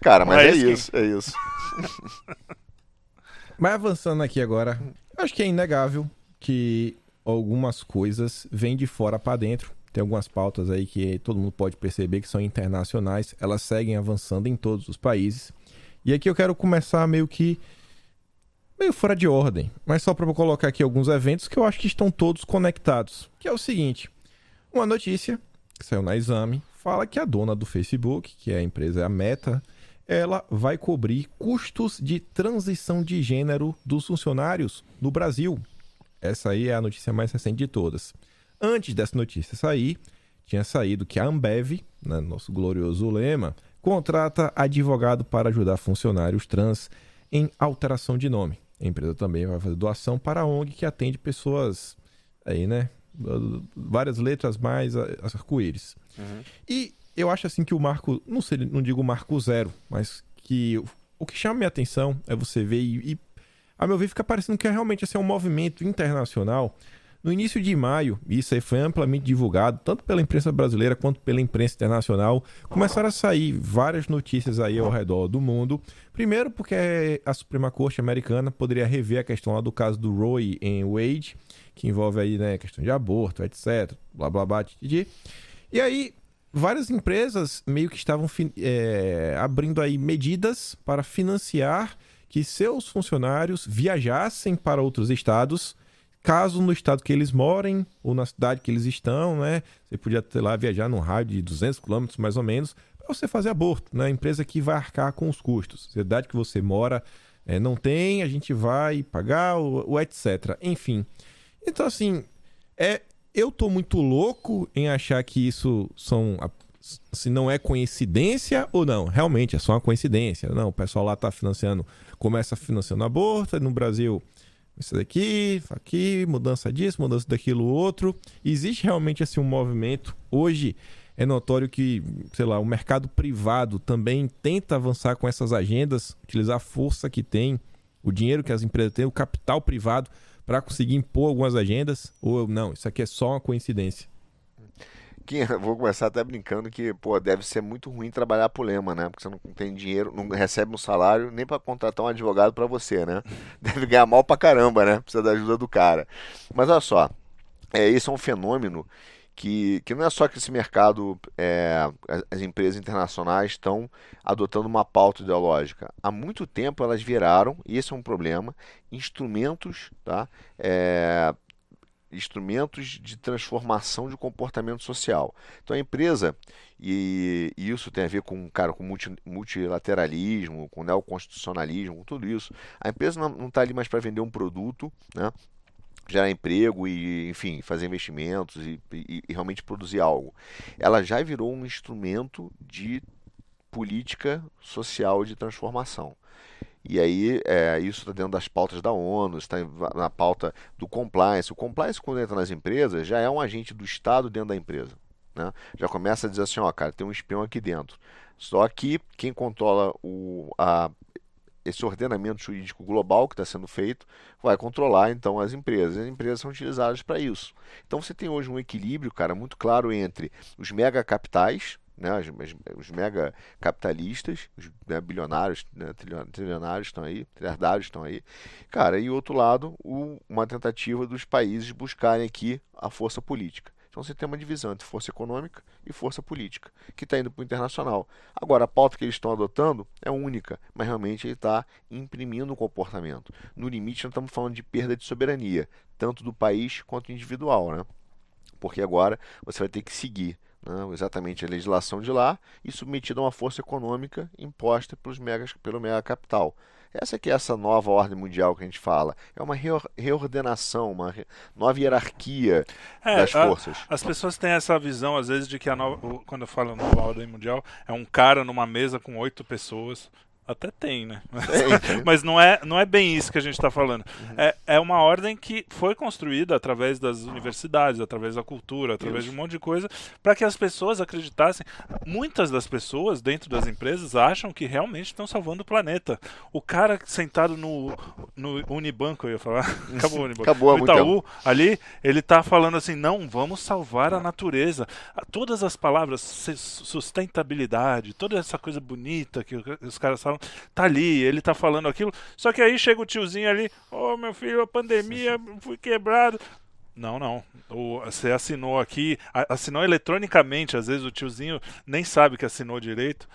Cara, mas, mas é, isso, é isso. <laughs>
Mas avançando aqui agora, acho que é inegável que algumas coisas vêm de fora para dentro. Tem algumas pautas aí que todo mundo pode perceber que são internacionais, elas seguem avançando em todos os países. E aqui eu quero começar meio que meio fora de ordem, mas só para colocar aqui alguns eventos que eu acho que estão todos conectados. Que é o seguinte: uma notícia que saiu na Exame fala que a dona do Facebook, que é a empresa a Meta, ela vai cobrir custos de transição de gênero dos funcionários no Brasil. Essa aí é a notícia mais recente de todas. Antes dessa notícia sair, tinha saído que a Ambev, né, nosso glorioso lema, contrata advogado para ajudar funcionários trans em alteração de nome. A empresa também vai fazer doação para a ONG que atende pessoas aí, né? Várias letras mais arco-íris. Uhum. E eu acho assim que o marco, não sei, não digo marco zero, mas que o que chama minha atenção é você ver e, e a meu ver fica parecendo que é realmente assim, um movimento internacional. No início de maio, isso aí foi amplamente divulgado, tanto pela imprensa brasileira quanto pela imprensa internacional. Começaram a sair várias notícias aí ao redor do mundo. Primeiro, porque a Suprema Corte americana poderia rever a questão lá do caso do Roe em Wade, que envolve aí, né, questão de aborto, etc. Blá blá blá. E aí, várias empresas meio que estavam é, abrindo aí medidas para financiar que seus funcionários viajassem para outros estados, caso no estado que eles morem ou na cidade que eles estão, né? Você podia ter lá viajar num raio de 200 quilômetros mais ou menos para você fazer aborto, né? A empresa que vai arcar com os custos. Cidade que você mora é, não tem, a gente vai pagar o, o etc. Enfim. Então assim, é eu tô muito louco em achar que isso são se não é coincidência ou não. Realmente é só uma coincidência. Não, o pessoal lá tá financiando, começa financiando aborto, no Brasil isso daqui, aqui, mudança disso, mudança daquilo outro. Existe realmente assim um movimento. Hoje é notório que, sei lá, o mercado privado também tenta avançar com essas agendas, utilizar a força que tem, o dinheiro que as empresas têm, o capital privado para conseguir impor algumas agendas? Ou não, isso aqui é só uma coincidência?
vou começar até brincando que, pô, deve ser muito ruim trabalhar pro Lema, né? Porque você não tem dinheiro, não recebe um salário nem para contratar um advogado para você, né? <laughs> Deve ganhar mal pra caramba, né? Precisa da ajuda do cara. Mas olha só, é, isso é um fenômeno que, que não é só que esse mercado, é, as empresas internacionais estão adotando uma pauta ideológica. Há muito tempo elas viraram, e esse é um problema, instrumentos tá, é, instrumentos de transformação de comportamento social. Então a empresa, e, e isso tem a ver com, cara, com multi, multilateralismo, com neoconstitucionalismo, com tudo isso, a empresa não está ali mais para vender um produto, né? Gerar emprego e, enfim, fazer investimentos e, e, e, realmente produzir algo. Ela já virou um instrumento de política social de transformação. E aí, é, isso está dentro das pautas da ONU, está na pauta do compliance. O compliance, quando entra nas empresas, já é um agente do Estado dentro da empresa. Né? Já começa a dizer assim: ó, cara, tem um espião aqui dentro. Só que quem controla o, a, esse ordenamento jurídico global que está sendo feito vai controlar então as empresas. As empresas são utilizadas para isso. Então você tem hoje um equilíbrio, cara, muito claro entre os mega capitais, né, os, os mega capitalistas, os né, bilionários, né, trilionários estão aí, trilhardários estão aí, cara, e outro lado, o, uma tentativa dos países buscarem aqui a força política. Então você tem uma divisão entre força econômica e força política, que está indo para o internacional. Agora, a pauta que eles estão adotando é única, mas realmente ele está imprimindo um comportamento. No limite, nós estamos falando de perda de soberania, tanto do país quanto individual, né? Porque agora você vai ter que seguir né, exatamente a legislação de lá e submetido a uma força econômica imposta pelos megas, pelo mega capital. Essa que é essa nova ordem mundial que a gente fala. É uma reordenação, uma nova hierarquia é, das forças.
A, as pessoas têm essa visão, às vezes, de que a nova, quando eu falo nova ordem mundial, é um cara numa mesa com oito pessoas até tem, né? <laughs> Tem, Mas não é, não é bem isso que a gente está falando. Uhum. É, é uma ordem que foi construída através das universidades, através da cultura, através isso. de um monte de coisa, para que as pessoas acreditassem. Muitas das pessoas dentro das empresas acham que realmente estão salvando o planeta. O cara sentado no, no Unibanco, eu ia falar. <laughs> Acabou o Unibanco.
Acabou
o Itaú, ali, ele está falando assim: não, vamos salvar a natureza. Todas as palavras, sustentabilidade, toda essa coisa bonita que os caras falam tá ali, ele tá falando aquilo. Só que aí chega o tiozinho ali, ô oh, meu filho, a pandemia, fui quebrado. Não, não. O, você assinou aqui, assinou eletronicamente, às vezes o tiozinho nem sabe que assinou direito.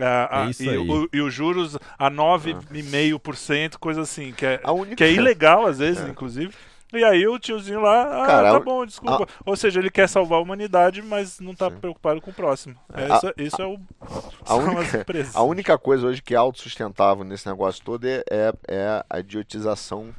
Ah, é e, o, e, os juros a 9,5%, coisa assim, que é, única... que é ilegal às vezes, é. inclusive. E aí o tiozinho lá, ah, Cara, tá bom, desculpa. A... Ou seja, ele quer salvar a humanidade, mas não tá Sim. preocupado com o próximo. É, a... isso, isso é o.
A única, a única coisa hoje que é autossustentável nesse negócio todo é, é, é a idiotização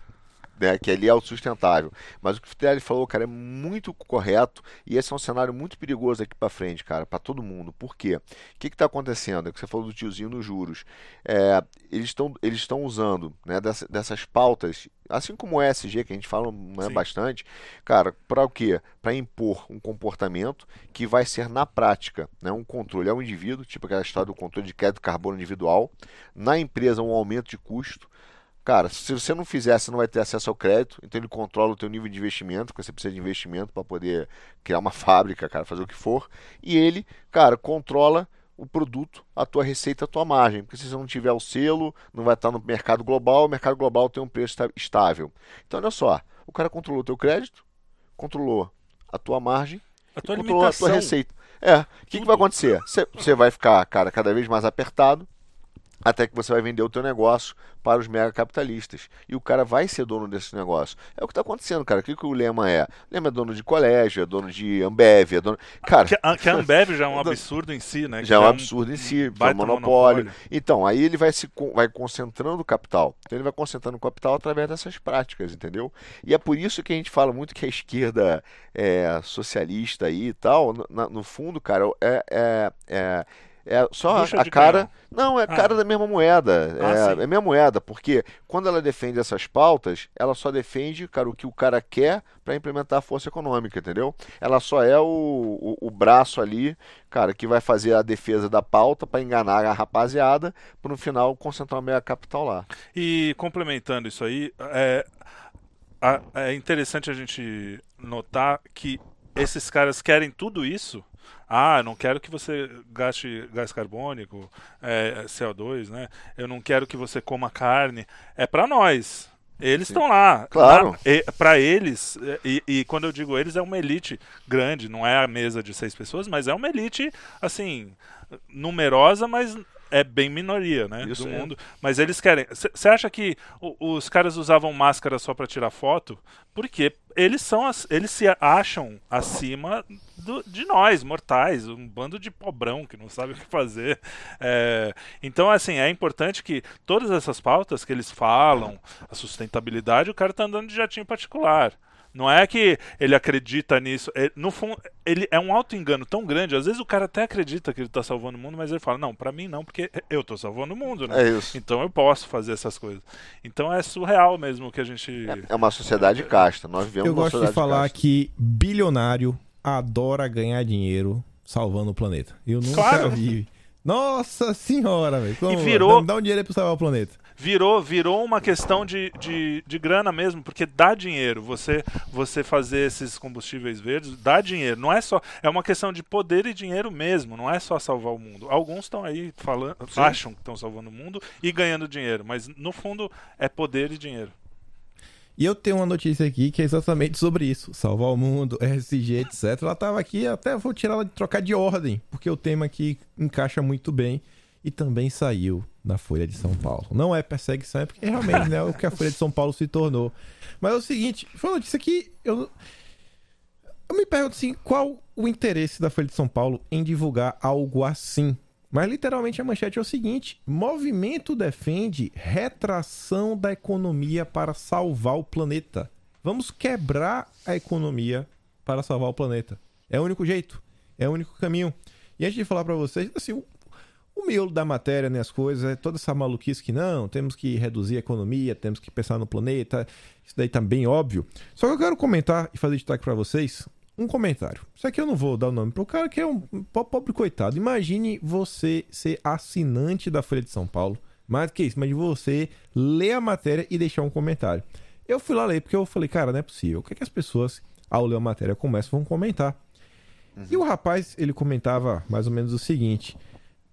né, que ali é autossustentável. Mas o que o Fidel falou, cara, é muito correto e esse é um cenário muito perigoso aqui para frente, cara, para todo mundo. Por quê? O que está acontecendo? É que você falou do tiozinho nos juros. É, eles estão eles usando né, dessas, dessas pautas, assim como o ESG, que a gente fala né, bastante, cara, para o quê? Para impor um comportamento que vai ser, na prática, né, um controle ao indivíduo, tipo aquela história do controle de crédito carbono individual, na empresa um aumento de custo, Cara, se você não fizer, você não vai ter acesso ao crédito, então ele controla o teu nível de investimento, porque você precisa de investimento para poder criar uma fábrica, cara, fazer o que for. E ele, cara, controla o produto, a tua receita, a tua margem. Porque se você não tiver o selo, não vai estar no mercado global, o mercado global tem um preço estável. Então, olha só, o cara controlou o teu crédito, controlou a tua margem,
a tua
controlou a tua receita. É, o que, que vai acontecer? Você vai ficar, cara, cada vez mais apertado, até que você vai vender o teu negócio para os mega capitalistas. E o cara vai ser dono desse negócio. É o que está acontecendo, cara. O que, que o Lema é? Lema é dono de colégio, é dono de Ambev, é dono... Cara...
Que, a, que a Ambev já é um <laughs> absurdo em si, né?
Já é um absurdo em si, é um monopólio. monopólio. Então, aí ele vai se vai concentrando o capital. Então ele vai concentrando o capital através dessas práticas, entendeu? E é por isso que a gente fala muito que a esquerda é socialista aí e tal, no, no fundo, cara, é, é, é é só Bucha a cara. Não, é ah. cara da mesma moeda. Ah, é, é a mesma moeda, porque quando ela defende essas pautas, ela só defende, cara, o que o cara quer para implementar a força econômica, entendeu? Ela só é o, o, o, braço ali, cara, que vai fazer a defesa da pauta para enganar a rapaziada, para no final concentrar a meia capital lá.
E complementando isso aí, é, é interessante a gente notar que esses caras querem tudo isso Ah, eu não quero que você gaste gás carbônico, é, CO2, né? Eu não quero que você coma carne. É para nós. Eles estão lá.
Claro.
Para eles, e, e, quando eu digo eles, é uma elite grande, não é a mesa de seis pessoas, mas é uma elite, assim, numerosa, mas é bem minoria, né, Isso do é. mundo. Mas eles querem. Você acha que os caras usavam máscara só para tirar foto? Porque eles são, eles se acham acima do, de nós, mortais, um bando de pobrão que não sabe o que fazer. É, então, assim, é importante que todas essas pautas que eles falam, a sustentabilidade, o cara está andando de jatinho particular. Não é que ele acredita nisso. É, no fundo, ele é um auto-engano tão grande. Às vezes o cara até acredita que ele está salvando o mundo, mas ele fala: Não, para mim não, porque eu estou salvando o mundo, né?
É isso.
Então eu posso fazer essas coisas. Então é surreal mesmo que a gente.
É, é uma sociedade casta. Nós vivemos
Eu
gosto
de falar de que bilionário adora ganhar dinheiro salvando o planeta. Eu nunca claro. vi. Nossa senhora, velho.
E virou.
Dá um dinheiro para salvar o planeta
virou, virou uma questão de, de, de grana mesmo, porque dá dinheiro. Você, você fazer esses combustíveis verdes dá dinheiro. Não é só. É uma questão de poder e dinheiro mesmo. Não é só salvar o mundo. Alguns estão aí falando, Sim. acham que estão salvando o mundo e ganhando dinheiro, mas no fundo é poder e dinheiro.
E eu tenho uma notícia aqui que é exatamente sobre isso. Salvar o mundo, <laughs> RSG, etc. Ela estava aqui, até vou tirar ela de trocar de ordem, porque o tema aqui encaixa muito bem e também saiu na Folha de São Paulo. Não é perseguição, é porque realmente é o que a Folha de São Paulo se tornou. Mas é o seguinte, falando disso aqui, eu, eu me pergunto assim, qual o interesse da Folha de São Paulo em divulgar algo assim? Mas literalmente a manchete é o seguinte: movimento defende retração da economia para salvar o planeta. Vamos quebrar a economia para salvar o planeta. É o único jeito, é o único caminho. E antes de falar para vocês, assim, o miolo da matéria, né, as coisas, é toda essa maluquice que não, temos que reduzir a economia, temos que pensar no planeta, isso daí tá bem óbvio. Só que eu quero comentar e fazer destaque para vocês um comentário. Isso aqui eu não vou dar o nome pro cara que é um pobre coitado. Imagine você ser assinante da Folha de São Paulo, mais do que isso, mas você ler a matéria e deixar um comentário. Eu fui lá ler porque eu falei, cara, não é possível. O que, é que as pessoas, ao ler a matéria, começam, vão comentar? Uhum. E o rapaz, ele comentava mais ou menos o seguinte: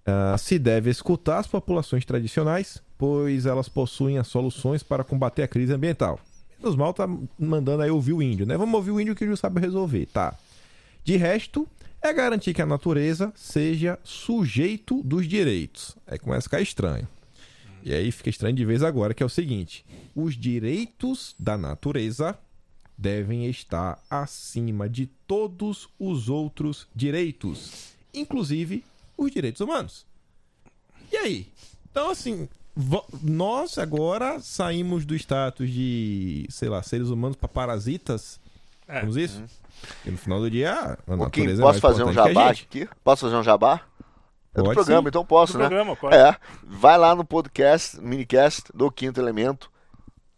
Uh, se deve escutar as populações tradicionais, pois elas possuem as soluções para combater a crise ambiental. Menos mal tá mandando aí ouvir o índio, né? Vamos ouvir o índio que índio sabe resolver, tá? De resto, é garantir que a natureza seja sujeito dos direitos. Aí começa a ficar estranho. E aí fica estranho de vez agora, que é o seguinte: os direitos da natureza devem estar acima de todos os outros direitos, inclusive os direitos humanos. E aí? Então, assim, nós agora saímos do status de, sei lá, seres humanos para parasitas. É. Vamos isso? Uhum. E no final do dia, a natureza
posso é fazer um jabá aqui? Posso fazer um jabá? É do programa, sim. então posso, do né? Programa, pode. É. Vai lá no podcast, minicast do Quinto Elemento,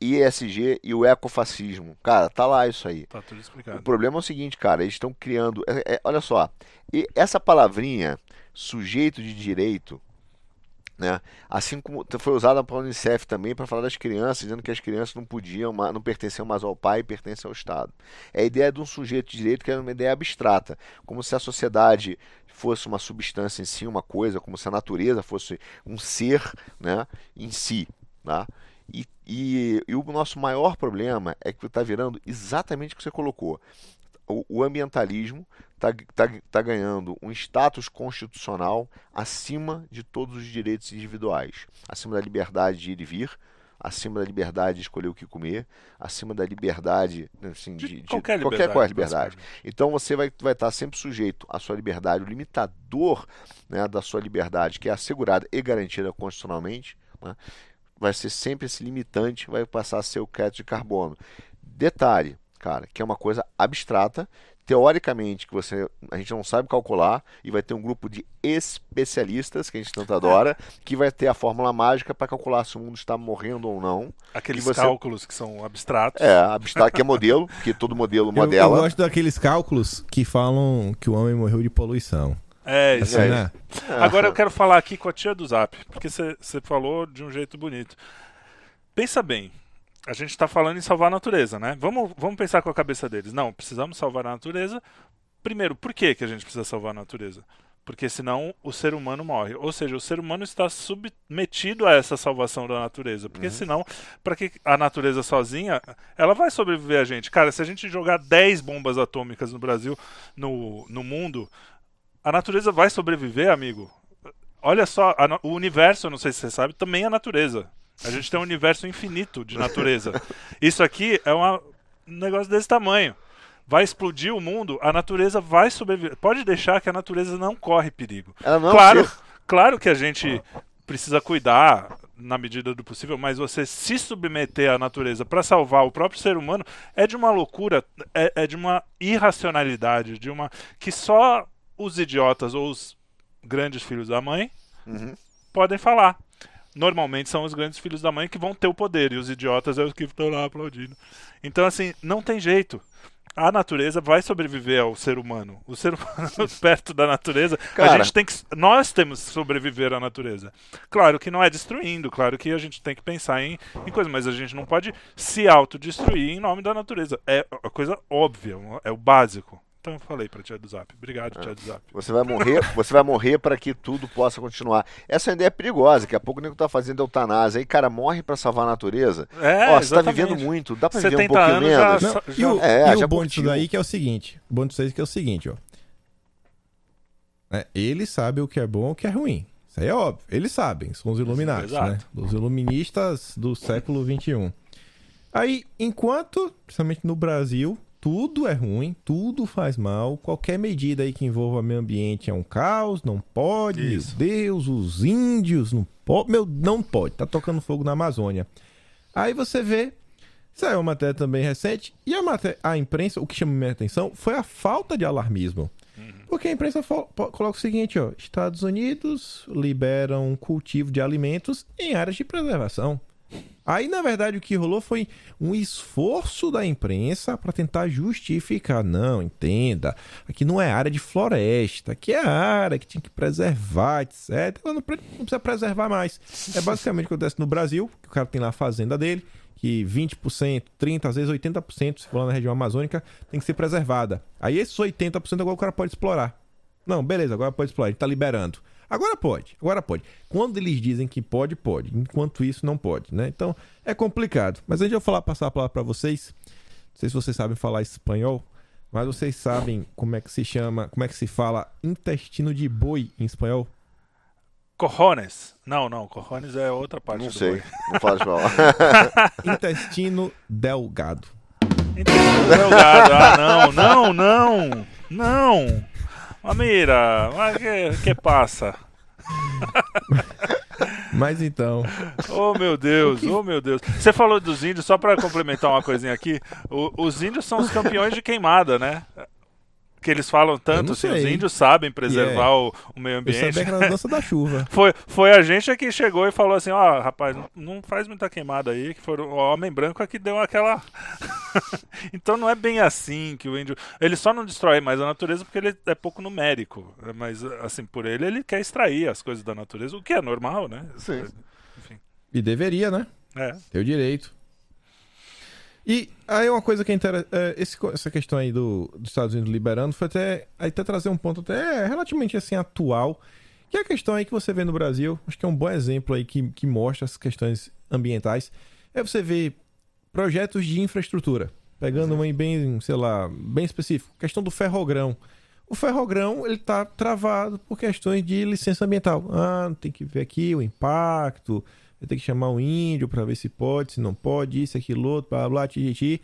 ISG e o ecofascismo. Cara, tá lá isso aí.
Tá tudo explicado.
O problema é o seguinte, cara, eles estão criando. É, é, olha só, e essa palavrinha sujeito de direito, né? Assim como foi usada para a Unicef também para falar das crianças, dizendo que as crianças não podiam, não pertenciam mais ao pai, pertencem ao Estado. É a ideia de um sujeito de direito que é uma ideia abstrata, como se a sociedade fosse uma substância em si, uma coisa, como se a natureza fosse um ser, né, em si, tá? E, e, e o nosso maior problema é que está virando exatamente o que você colocou o, ambientalismo está tá, tá ganhando um status constitucional acima de todos os direitos individuais, acima da liberdade de ir e vir, acima da liberdade de escolher o que comer, acima da liberdade assim, de, de, de
qualquer, liberdade, qualquer
liberdade. Então você vai, vai estar sempre sujeito à sua liberdade, o limitador né, da sua liberdade, que é assegurada e garantida constitucionalmente, né, vai ser sempre esse limitante, vai passar a ser o crédito de carbono. Detalhe, cara, que é uma coisa abstrata, teoricamente, que você a gente não sabe calcular, e vai ter um grupo de especialistas, que a gente tanto adora, que vai ter a fórmula mágica para calcular se o mundo está morrendo ou não.
Aqueles
que
você... cálculos que são abstratos.
É, abstrato que é modelo, porque todo modelo modela.
Eu, eu gosto daqueles cálculos que falam que o homem morreu de poluição.
É, isso assim, Né? Agora eu quero falar aqui com a tia do Zap, porque você falou de um jeito bonito. Pensa bem, a gente está falando em salvar a natureza, né? Vamos, vamos pensar com a cabeça deles. Não, precisamos salvar a natureza primeiro, por que, que a gente precisa salvar a natureza? Porque senão o ser humano morre. Ou seja, o ser humano está submetido a essa salvação da natureza. Porque uhum. senão, para que a natureza sozinha, ela vai sobreviver a gente. Cara, se a gente jogar 10 bombas atômicas no Brasil, no, no mundo, a natureza vai sobreviver, amigo. Olha só, a, o universo, não sei se você sabe, também é natureza. A gente tem um universo infinito de natureza. Isso aqui é uma, um negócio desse tamanho vai explodir o mundo, a natureza vai sobreviver. Pode deixar que a natureza não corre perigo.
Ela não
claro, ser... claro que a gente precisa cuidar na medida do possível, mas você se submeter à natureza para salvar o próprio ser humano é de uma loucura, é, é de uma irracionalidade, de uma que só os idiotas ou os grandes filhos da mãe uhum. podem falar. Normalmente são os grandes filhos da mãe que vão ter o poder e os idiotas é os que estão lá aplaudindo. Então, assim, não tem jeito a natureza vai sobreviver ao ser humano. O ser humano <laughs> perto da natureza, Cara, a gente tem que nós temos que sobreviver à natureza. Claro que não é destruindo, claro que a gente tem que pensar em, em coisas, mas a gente não pode se autodestruir em nome da natureza. É a coisa óbvia, é o básico. Então eu falei para tia do Zap. Obrigado, tia do Zap.
Você vai morrer, <laughs> você vai morrer para que tudo possa continuar. Essa ideia é perigosa, daqui a pouco o nego tá fazendo eutanásia. Aí, cara, morre para salvar a natureza.
É,
Ó, você tá vivendo muito, dá para viver um pouquinho menos. Já,
Não, já, e o, é, e o bom disso daí que é o seguinte, o bom disso aí que é o seguinte, ó. É, ele sabe o que é bom e o que é ruim. Isso aí é óbvio. Eles sabem, são os iluminados, né? Os iluministas do século XXI. Aí, enquanto, principalmente no Brasil, tudo é ruim, tudo faz mal. Qualquer medida aí que envolva meio ambiente é um caos, não pode. Isso. Meu Deus, os índios não pode. Meu, não pode. Tá tocando fogo na Amazônia. Aí você vê, saiu uma matéria também recente, e a, matéria, a imprensa, o que chama minha atenção foi a falta de alarmismo. Uhum. Porque a imprensa coloca o seguinte, ó, Estados Unidos liberam cultivo de alimentos em áreas de preservação. Aí, na verdade, o que rolou foi um esforço da imprensa para tentar justificar. Não, entenda, aqui não é área de floresta, aqui é área que tinha que preservar, etc. Não, não precisa preservar mais. É basicamente o que acontece no Brasil, que o cara tem lá a fazenda dele, que 20%, 30%, às vezes 80%, se for lá na região amazônica, tem que ser preservada. Aí esses 80% agora o cara pode explorar. Não, beleza, agora pode explorar, ele está liberando. Agora pode, agora pode. Quando eles dizem que pode, pode. Enquanto isso, não pode, né? Então, é complicado. Mas a gente vai falar, passar a palavra para vocês. Não sei se vocês sabem falar espanhol, mas vocês sabem como é que se chama, como é que se fala intestino de boi em espanhol?
Corrones. Não, não, corrones é outra parte
não sei,
boi.
não fala espanhol. <laughs>
intestino delgado.
Intestino delgado. Ah, não, não, não, não. Amira, mas que, que passa?
Mas então.
Oh meu Deus, oh meu Deus. Você falou dos índios, só para complementar uma coisinha aqui. O, os índios são os campeões de queimada, né? Que eles falam tanto, assim, os índios sabem preservar yeah. o, o, meio ambiente. Eu
sabia que era a dança da <laughs> chuva.
foi, foi a gente que chegou e falou assim, ó, oh, rapaz, não, não, faz muita queimada aí, que foi o homem branco é que deu aquela... <laughs> então não é bem assim que o índio... Ele só não destrói mais a natureza porque ele é pouco numérico, mas assim, por ele, ele quer extrair as coisas da natureza, o que é normal, né?
Sim.
Enfim. E deveria, né?
É.
Tem o direito. E aí uma coisa que é interessante, é, essa questão aí do, dos Estados Unidos liberando foi até, aí até trazer um ponto até relativamente assim atual, que é a questão aí que você vê no Brasil, acho que é um bom exemplo aí que, que mostra as questões ambientais, é você ver projetos de infraestrutura, pegando uma bem, sei lá, bem específico, questão do ferrogrão. O ferrogrão, ele tá travado por questões de licença ambiental. Ah, tem que ver aqui o impacto, ter que chamar um índio para ver se pode, se não pode, isso, aquilo, outro, blá, blá, tijiti.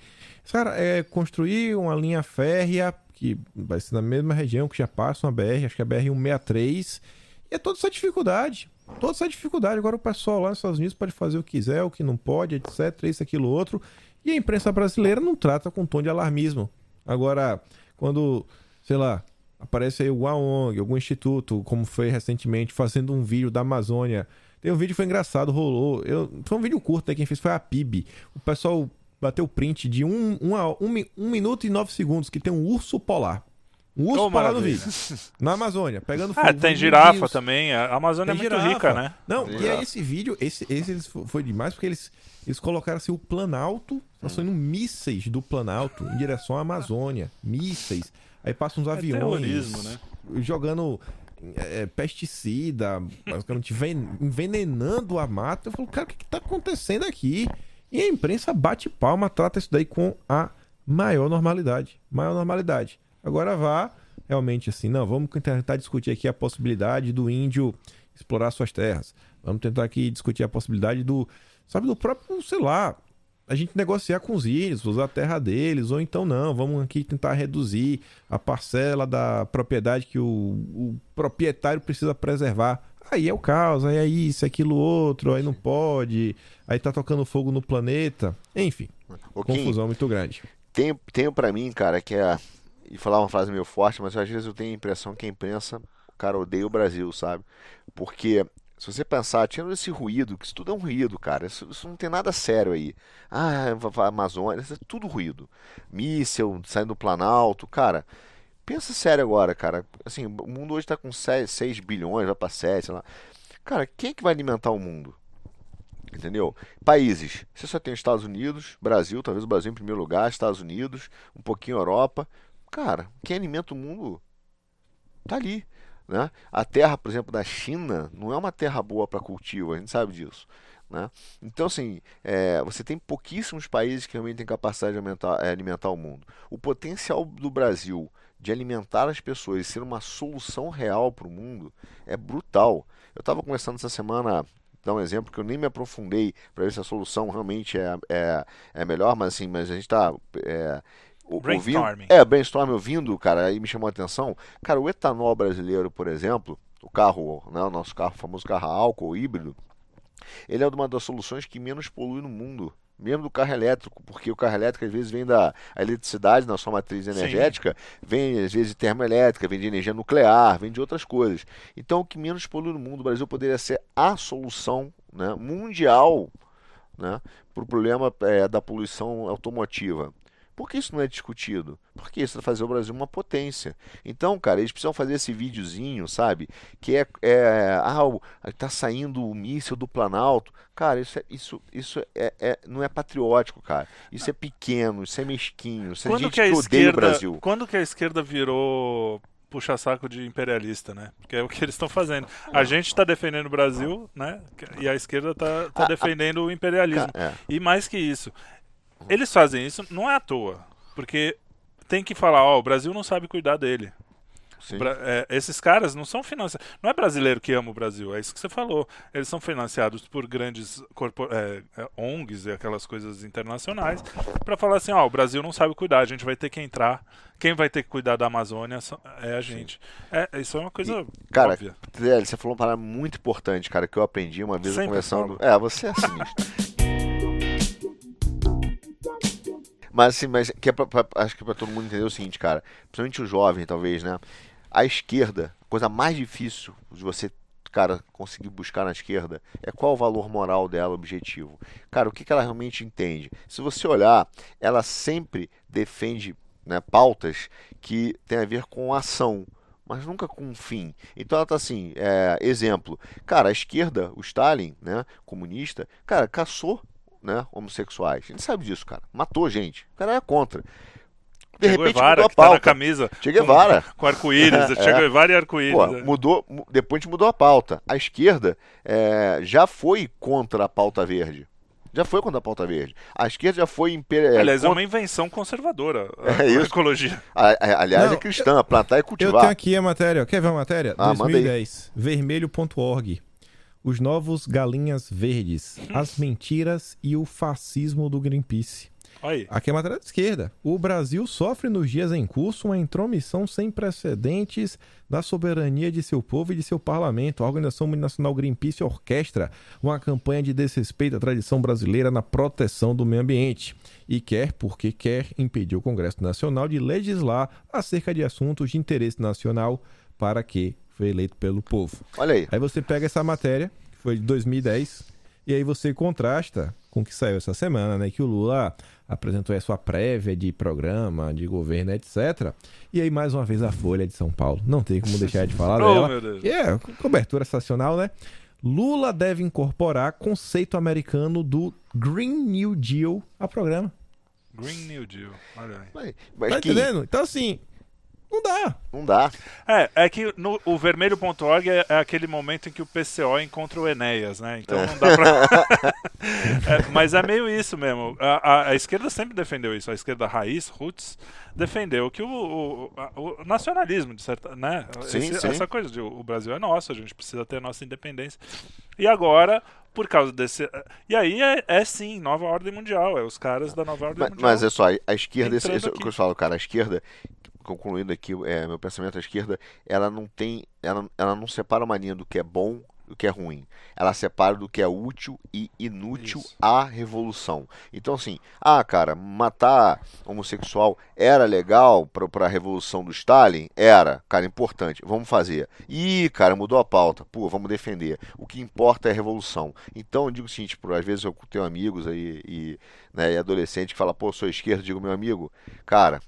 Cara, é construir uma linha férrea que vai ser na mesma região que já passa uma BR, acho que é a BR-163, e é toda essa dificuldade. Toda essa dificuldade. Agora o pessoal lá nos Estados Unidos pode fazer o que quiser, o que não pode, etc, isso, aquilo, outro. E a imprensa brasileira não trata com tom de alarmismo. Agora, quando, sei lá, aparece aí o ONG, algum instituto, como foi recentemente, fazendo um vídeo da Amazônia tem um vídeo que foi engraçado, rolou. Eu, foi um vídeo curto, né? Quem fez foi a PIB. O pessoal bateu print de um, um, um, um minuto e nove segundos que tem um urso polar. Um urso
Ô,
parar no vídeo. Na Amazônia, pegando fogo.
Ah, tem girafa
Deus.
também. A Amazônia é
Tem
muito
girafa.
rica, né?
Não,
Tem
e
girafa.
aí esse vídeo, esse, esse foi demais porque eles, eles colocaram assim o Planalto, tá saindo mísseis do Planalto em direção à Amazônia. Mísseis. Aí passam uns aviões.
terrorismo, né?
Jogando é, pesticida, basicamente ven- envenenando a mata. Eu falo, cara, o que, que tá acontecendo aqui? E a imprensa bate palma, trata isso daí com a maior normalidade. Maior normalidade. Agora vá realmente assim, não, vamos tentar discutir aqui a possibilidade do índio explorar suas terras. Vamos tentar aqui discutir a possibilidade do, sabe, do próprio, sei lá, a gente negociar com os índios, usar a terra deles, ou então não, vamos aqui tentar reduzir a parcela da propriedade que o, o proprietário precisa preservar. Aí é o caos, aí é isso, aquilo outro, aí não pode, aí tá tocando fogo no planeta. Enfim,
Kim,
confusão muito grande.
tenho, tenho pra mim, cara, que é. E falar uma frase meio forte, mas às vezes eu tenho a impressão que a imprensa, cara, odeia o Brasil, sabe? Porque, se você pensar, tirando esse ruído, que isso tudo é um ruído, cara, isso, isso não tem nada sério aí. Ah, Amazônia, isso é tudo ruído. Míssel saindo do Planalto, cara. Pensa sério agora, cara. Assim, o mundo hoje tá com 6, bilhões, vai pra 7, sei lá. Cara, quem é que vai alimentar o mundo? Entendeu? Países. Você só tem os Estados Unidos, Brasil, talvez o Brasil em primeiro lugar, Estados Unidos, um pouquinho Europa. Cara, quem alimenta o mundo tá ali. Né? A terra, por exemplo, da China não é uma terra boa para cultivo, a gente sabe disso. Né? Então, assim, é, você tem pouquíssimos países que realmente têm capacidade de alimentar, é, alimentar o mundo. O potencial do Brasil de alimentar as pessoas e ser uma solução real para o mundo é brutal. Eu estava conversando essa semana, dar um exemplo que eu nem me aprofundei para ver se a solução realmente é, é, é melhor, mas assim, mas a gente está é, o- ouvindo,
Brainstorming.
é, brainstorm ouvindo, cara, aí me chamou a atenção. Cara, o etanol brasileiro, por exemplo, o carro, né, o nosso carro, o famoso carro álcool híbrido, ele é uma das soluções que menos polui no mundo. Mesmo do carro elétrico, porque o carro elétrico às vezes vem da eletricidade na sua matriz energética, vem às vezes de termoelétrica, vem de energia nuclear, vem de outras coisas. Então o que menos polui no mundo, o Brasil poderia ser a solução né, mundial né, para o problema é, da poluição automotiva. Por que isso não é discutido? Porque isso vai fazer o Brasil uma potência. Então, cara, eles precisam fazer esse videozinho, sabe? Que é, é ah, o- tá saindo o míssil do Planalto. Cara, isso, é, isso, isso é, é- não é patriótico, cara. Isso é pequeno, isso é mesquinho. Isso é
Quando
gente
que a
que odeia o
esquerda,
Brasil.
quando que a esquerda virou puxa-saco de imperialista, né? Porque é o que eles estão fazendo. A gente está defendendo o Brasil, né? E a esquerda está
A- a-
defendendo o imperialismo.
É.
E mais que isso, eles fazem isso não é à toa, porque tem que falar, ó, o Brasil não sabe cuidar dele.
Sim.
Bra- é, esses caras não são financiados. Não é brasileiro que ama o Brasil, é isso que você falou. Eles são financiados por grandes corpor- é, é, ONGs e aquelas coisas internacionais para falar assim: ó, o Brasil não sabe cuidar, a gente vai ter que entrar. Quem vai ter que cuidar da Amazônia é a gente. É, isso é uma coisa
cara,
óbvia.
Você falou uma parada muito importante, cara, que eu aprendi uma vez
Sempre
conversando. É, você é sinistro. <laughs> mas assim, mas que é pra, pra- acho que é pra todo mundo entender o seguinte, cara. Principalmente o jovem, talvez, né? A esquerda, a coisa mais difícil de você, cara, conseguir buscar na esquerda é qual o valor moral dela, objetivo. Cara, o que, que ela realmente entende? Se você olhar, ela sempre defende né, pautas que tem a ver com ação mas nunca com um fim. Então ela tá assim, é, exemplo, cara, a esquerda, o Stalin, né, comunista, cara, caçou, né, homossexuais. A gente sabe disso, cara. Matou gente. O cara é contra. De
Che
repente
Guevara,
mudou a
que tá na
pauta.
camisa.
Che Guevara.
Com, <laughs> com arco-íris.
É.
Che Guevara e arco-íris.
Pô,
é.
mudou, mu- depois a gente mudou a pauta. A esquerda é, já foi contra a pauta verde. Já foi contra a pauta verde. A esquerda já foi imperial.
Aliás, é uma invenção conservadora. a-
É
a
isso.
ecologia.
aliás,
Não,
é cristã, plantar e
Eu
cultivar.
tenho aqui a matéria. Quer ver a matéria?
Ah, manda aí.
2010. Vermelho.org. Os novos galinhas verdes. As mentiras e o fascismo do Greenpeace.
Aí.
Aqui é a matéria da esquerda. O Brasil sofre nos dias em curso uma intromissão sem precedentes da soberania de seu povo e de seu parlamento. A Organização Multinacional Greenpeace orquestra uma campanha de desrespeito à tradição brasileira na proteção do meio ambiente e quer, porque quer, impedir o Congresso Nacional de legislar acerca de assuntos de interesse nacional para que foi eleito pelo povo.
Olha aí.
Aí você pega essa matéria, que foi de 2010, E aí você contrasta com o que saiu essa semana, né? Que o Lula apresentou a sua prévia de programa, de governo, etc. E aí, mais uma vez, a Folha de São Paulo. Não tem como deixar de falar <laughs>
Oh,
dela.
meu Deus.
É, cobertura sensacional, né? Lula deve incorporar conceito americano do Green New Deal ao programa.
Green New Deal. Olha aí.
Mas, mas
Tá
que
entendendo? Então, assim, não dá.
não dá.
É, é que no, o vermelho.org é, é aquele momento em que o PCO encontra o Enéas, né? Então não dá pra. <laughs> É, mas é meio isso mesmo. A, a- a esquerda sempre defendeu isso. A esquerda raiz, roots, defendeu que o, o- a- o nacionalismo, de certa. Né?
Sim,
Esse-
sim.
Essa coisa de o Brasil é nosso, a gente precisa ter a nossa independência. E agora. Por causa desse. E aí é, é sim, nova ordem mundial. É os caras da nova ordem
Mas,
mundial.
mas é só, a esquerda, esse, é que eu falo, cara, a esquerda, concluindo aqui é, meu pensamento, a esquerda, ela não tem, ela, ela não separa uma linha do que é bom do que é ruim. Ela separa do que é útil e inútil
Isso.
à revolução. Então, assim, ah, cara, matar homossexual era legal pra, pra revolução do Stalin? Era, cara, importante. Vamos fazer. Ih, cara, mudou a pauta. Pô, vamos defender. O que importa é a revolução. Então, eu digo o seguinte, por, às vezes eu tenho amigos aí e, né, e adolescente que fala, pô, sou esquerda, digo, meu amigo, cara,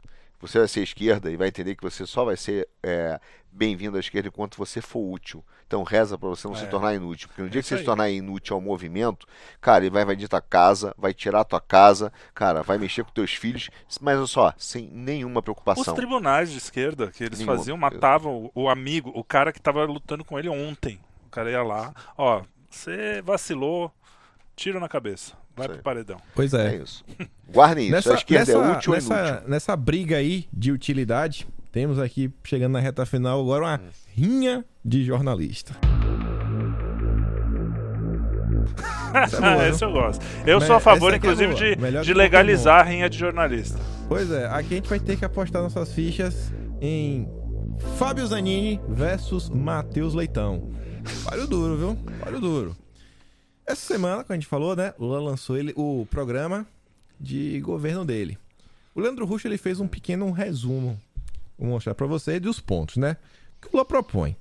você vai ser esquerda e vai entender que você só vai ser é, bem-vindo à esquerda enquanto você for útil. Então reza pra você não se
É.
tornar inútil. Porque no dia que você se
aí.
tornar inútil ao movimento, cara, ele vai invadir tua casa, vai tirar tua casa, cara, vai mexer com teus filhos, mas olha só, sem nenhuma
Os
preocupação.
tribunais de esquerda que eles
Nenhuma.
faziam, matavam o, o amigo, o cara que tava lutando com ele ontem. O cara ia lá, ó, você vacilou, tiro na cabeça, vai pro paredão.
Pois
É isso. Guardem isso. a esquerda é útil ou
nessa,
inútil?
nessa briga aí de utilidade, temos aqui, chegando na reta final, agora uma rinha de jornalista. <laughs> Essa é boa?
Esse eu gosto. Eu sou a favor,
essa é
inclusive,
boa.
de, de legalizar a rinha de jornalista.
Pois é, aqui a gente vai ter que apostar nossas fichas em Fábio Zanini versus Matheus Leitão. Páreo duro, viu? Páreo duro. Essa semana, como a gente falou, né? Lula lançou ele, o programa de governo dele. O Leandro Russo ele fez um pequeno resumo. Vou mostrar pra vocês dos pontos, né? Que o Lula propõe?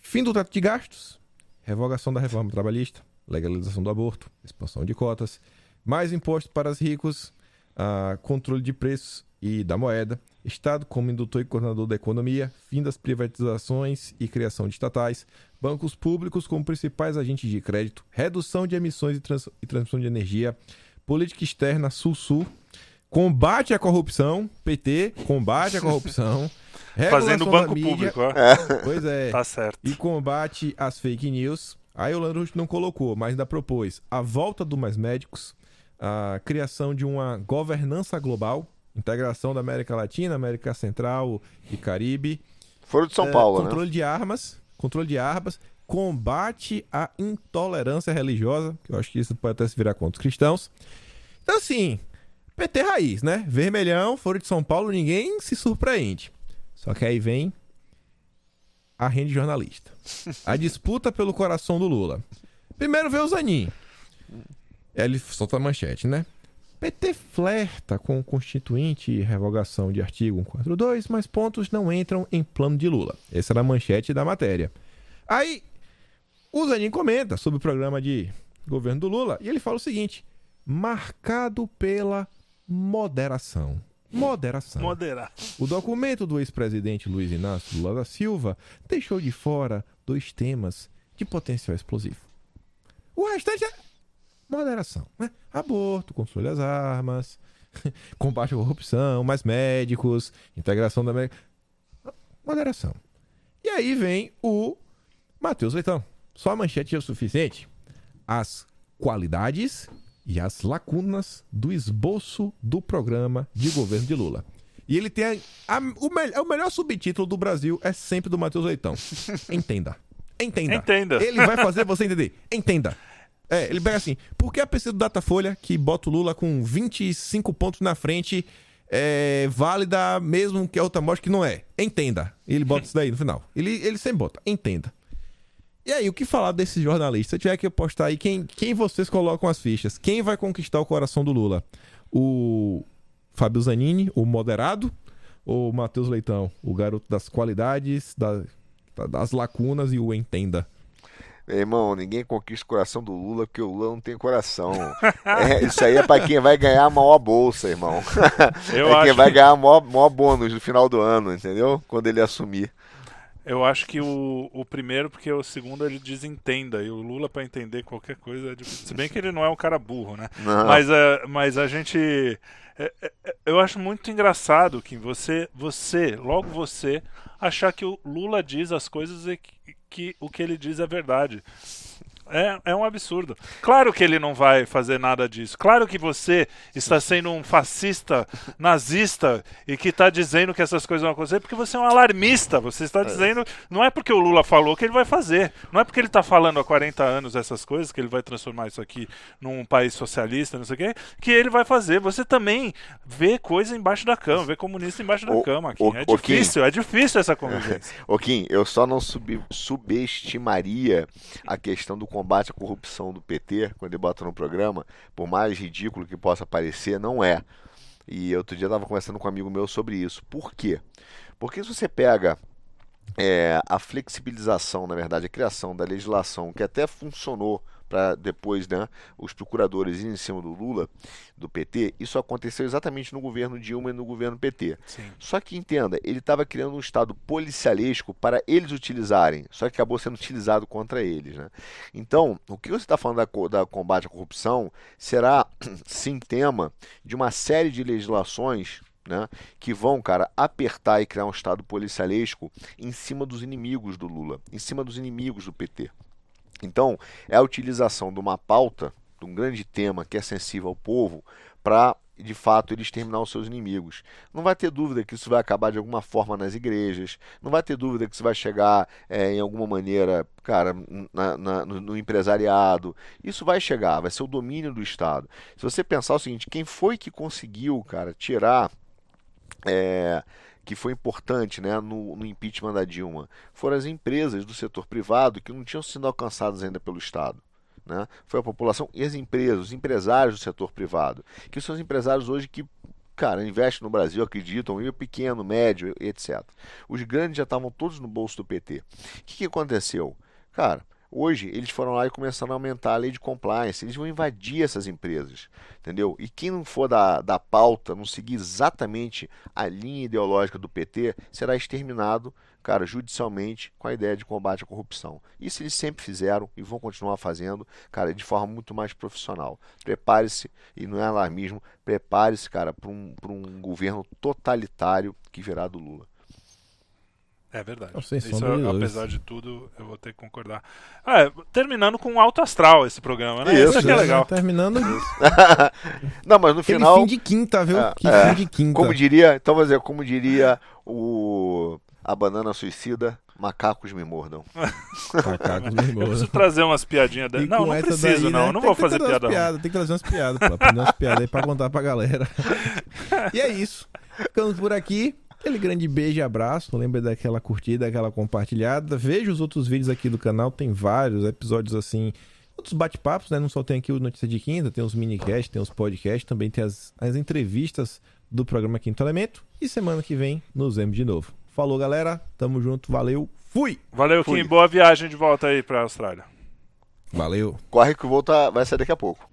Fim do teto de gastos, revogação da reforma trabalhista, legalização do aborto, expansão de cotas, mais impostos para os ricos, ah, controle de preços e da moeda, Estado como indutor e coordenador da economia, fim das privatizações e criação de estatais, bancos públicos como principais agentes de crédito, redução de emissões e, trans- e transmissão de energia, política externa Sul-Sul, combate à corrupção, PT, combate à corrupção, <laughs>
Fazendo banco
mídia,
público, ó. <laughs>
Pois é.
Tá certo.
E combate às fake news. Aí o Leandro Russo não colocou, mas ainda propôs a volta do Mais Médicos, a criação de uma governança global, integração da América Latina, América Central e Caribe,
Foram de São
é,
Paulo, né?
controle de armas, controle de armas, combate à intolerância religiosa, que eu acho que isso pode até se virar contra os cristãos. Então assim, PT raiz, né? Vermelhão, fora de São Paulo, ninguém se surpreende. Só que aí vem a rende jornalista. A disputa pelo coração do Lula. Primeiro vê o Zanin. Ele solta a manchete, né? PT flerta com o Constituinte e revogação de artigo 142, mas pontos não entram em plano de Lula. Essa era a manchete da matéria. Aí, o Zanin comenta sobre o programa de governo do Lula e ele fala o seguinte: marcado pela moderação. Moderação.
Moderar.
O documento do ex-presidente Luiz Inácio Lula da Silva deixou de fora dois temas de potencial explosivo. O restante é moderação, né? Aborto, controle das armas, <laughs> combate à corrupção, mais médicos, integração da América. Moderação. E aí vem o Matheus Leitão. Só a manchete é o suficiente. As qualidades e as lacunas do esboço do programa de governo de Lula. E ele tem a- a- o, mel- o melhor subtítulo do Brasil é sempre do Matheus Leitão. Entenda. Entenda.
Entenda.
Ele vai fazer você entender. Entenda. É, ele pega assim, por que a PC do Datafolha, que bota o Lula com 25 pontos na frente, é válida mesmo que a outra morte que não é? Entenda. Ele bota isso daí no final. Ele, ele sempre bota. Entenda. E aí, o que falar desse jornalista? Se tiver que apostar aí, quem, quem vocês colocam as fichas? Quem vai conquistar o coração do Lula? O Fábio Zanini, o moderado? Ou o Matheus Leitão, o garoto das qualidades, da- da- das lacunas e o entenda?
Meu irmão, ninguém conquista o coração do Lula porque o Lula não tem coração. É, isso aí é para quem vai ganhar a maior bolsa, irmão.
Eu
é quem
acho
vai ganhar o maior, maior bônus no final do ano, entendeu? Quando ele assumir.
Eu acho que o, o primeiro, porque o segundo ele desentenda. E o Lula, pra entender qualquer coisa, é difícil. Se bem que ele não é um cara burro, né?
Não.
Mas, é, mas a gente. é, é, eu acho muito engraçado que você, você, logo você, achar que o Lula diz as coisas e que, que o que ele diz é verdade. É, é um absurdo. Claro que ele não vai fazer nada disso. Claro que você está sendo um fascista, nazista e que está dizendo que essas coisas vão acontecer porque você é um alarmista. Você está dizendo. Não é porque o Lula falou que ele vai fazer. Não é porque ele está falando há 40 anos essas coisas, que ele vai transformar isso aqui num país socialista, não sei o quê, que ele vai fazer. Você também vê coisa embaixo da cama, vê comunista embaixo da
Ô,
cama.
Ô,
É
ô, Kim.
difícil, é difícil essa <laughs> convivência.
Ô Kim, eu só não sub- subestimaria a questão do combate à corrupção do PT quando ele bota no programa, por mais ridículo que possa parecer, não é. E outro dia eu estava conversando com um amigo meu sobre isso. Por quê? Porque se você pega é, a flexibilização, na verdade, a criação da legislação que até funcionou para depois né, os procuradores irem em cima do Lula, do PT, isso aconteceu exatamente no governo Dilma e no governo PT.
Sim.
Só que entenda, ele estava criando um estado policialesco para eles utilizarem, só que acabou sendo utilizado contra eles. Né? Então, o que você está falando da, da combate à corrupção será <clears throat> sim tema de uma série de legislações né, que vão, cara, apertar e criar um estado policialesco em cima dos inimigos do Lula, em cima dos inimigos do PT. Então, é a utilização de uma pauta, de um grande tema que é sensível ao povo, para, de fato, ele exterminar os seus inimigos. Não vai ter dúvida que isso vai acabar de alguma forma nas igrejas, não vai ter dúvida que isso vai chegar é, em alguma maneira, cara, na- na- no, no empresariado. Isso vai chegar, vai ser o domínio do Estado. Se você pensar o seguinte, quem foi que conseguiu, cara, tirar é, que foi importante né, no, no impeachment da Dilma foram as empresas do setor privado que não tinham sido alcançadas ainda pelo Estado. Né? Foi a população e as empresas, os empresários do setor privado, que são os empresários hoje que cara, investem no Brasil, acreditam, e o pequeno, médio, etc. Os grandes já estavam todos no bolso do PT. O que, que aconteceu? Cara, hoje eles foram lá e começaram a aumentar a lei de compliance, eles vão invadir essas empresas, entendeu? E quem não for da, da pauta, não seguir exatamente a linha ideológica do PT, será exterminado, cara, judicialmente com a ideia de combate à corrupção. Isso eles sempre fizeram e vão continuar fazendo, cara, de forma muito mais profissional. Prepare-se, e não é alarmismo, prepare-se, cara, para um, um governo totalitário que virá do Lula.
É verdade.
Não, sem
Isso, apesar de tudo, eu vou ter que concordar. Ah, é, terminando com um alto astral esse programa, né? Isso,
Isso,
aqui é legal. <laughs>
Terminando <laughs>
não, mas no
aquele
final.
fim de quinta, viu?
É,
que
é.
fim de quinta.
Como diria, então vou dizer, como diria o a banana suicida, macacos me mordam. <laughs>
Macacos
Eu
nervosos.
preciso trazer umas piadinhas.
E
Não, não preciso,
daí,
não.
né?
Não
Tem
vou
que
fazer piada. ruim.
piadas, Tem que trazer umas piadas, pô. Aprender umas piadas aí pra contar pra galera. e é isso. Ficamos por aqui. Aquele grande beijo e abraço. Lembra daquela curtida, daquela compartilhada. Veja os outros vídeos aqui do canal. Tem vários episódios assim. Outros bate-papos, né? Não só tem aqui o Notícia de Quinta, tem os minicasts, tem os podcasts, também tem as, as entrevistas do programa Quinto Elemento. E semana que vem nos vemos de novo. Falou, galera. Tamo junto. Valeu. Fui!
Valeu,
Fui.
Kim. Boa viagem de volta aí pra Austrália.
Valeu.
Corre que o voo tá- vai sair daqui a pouco.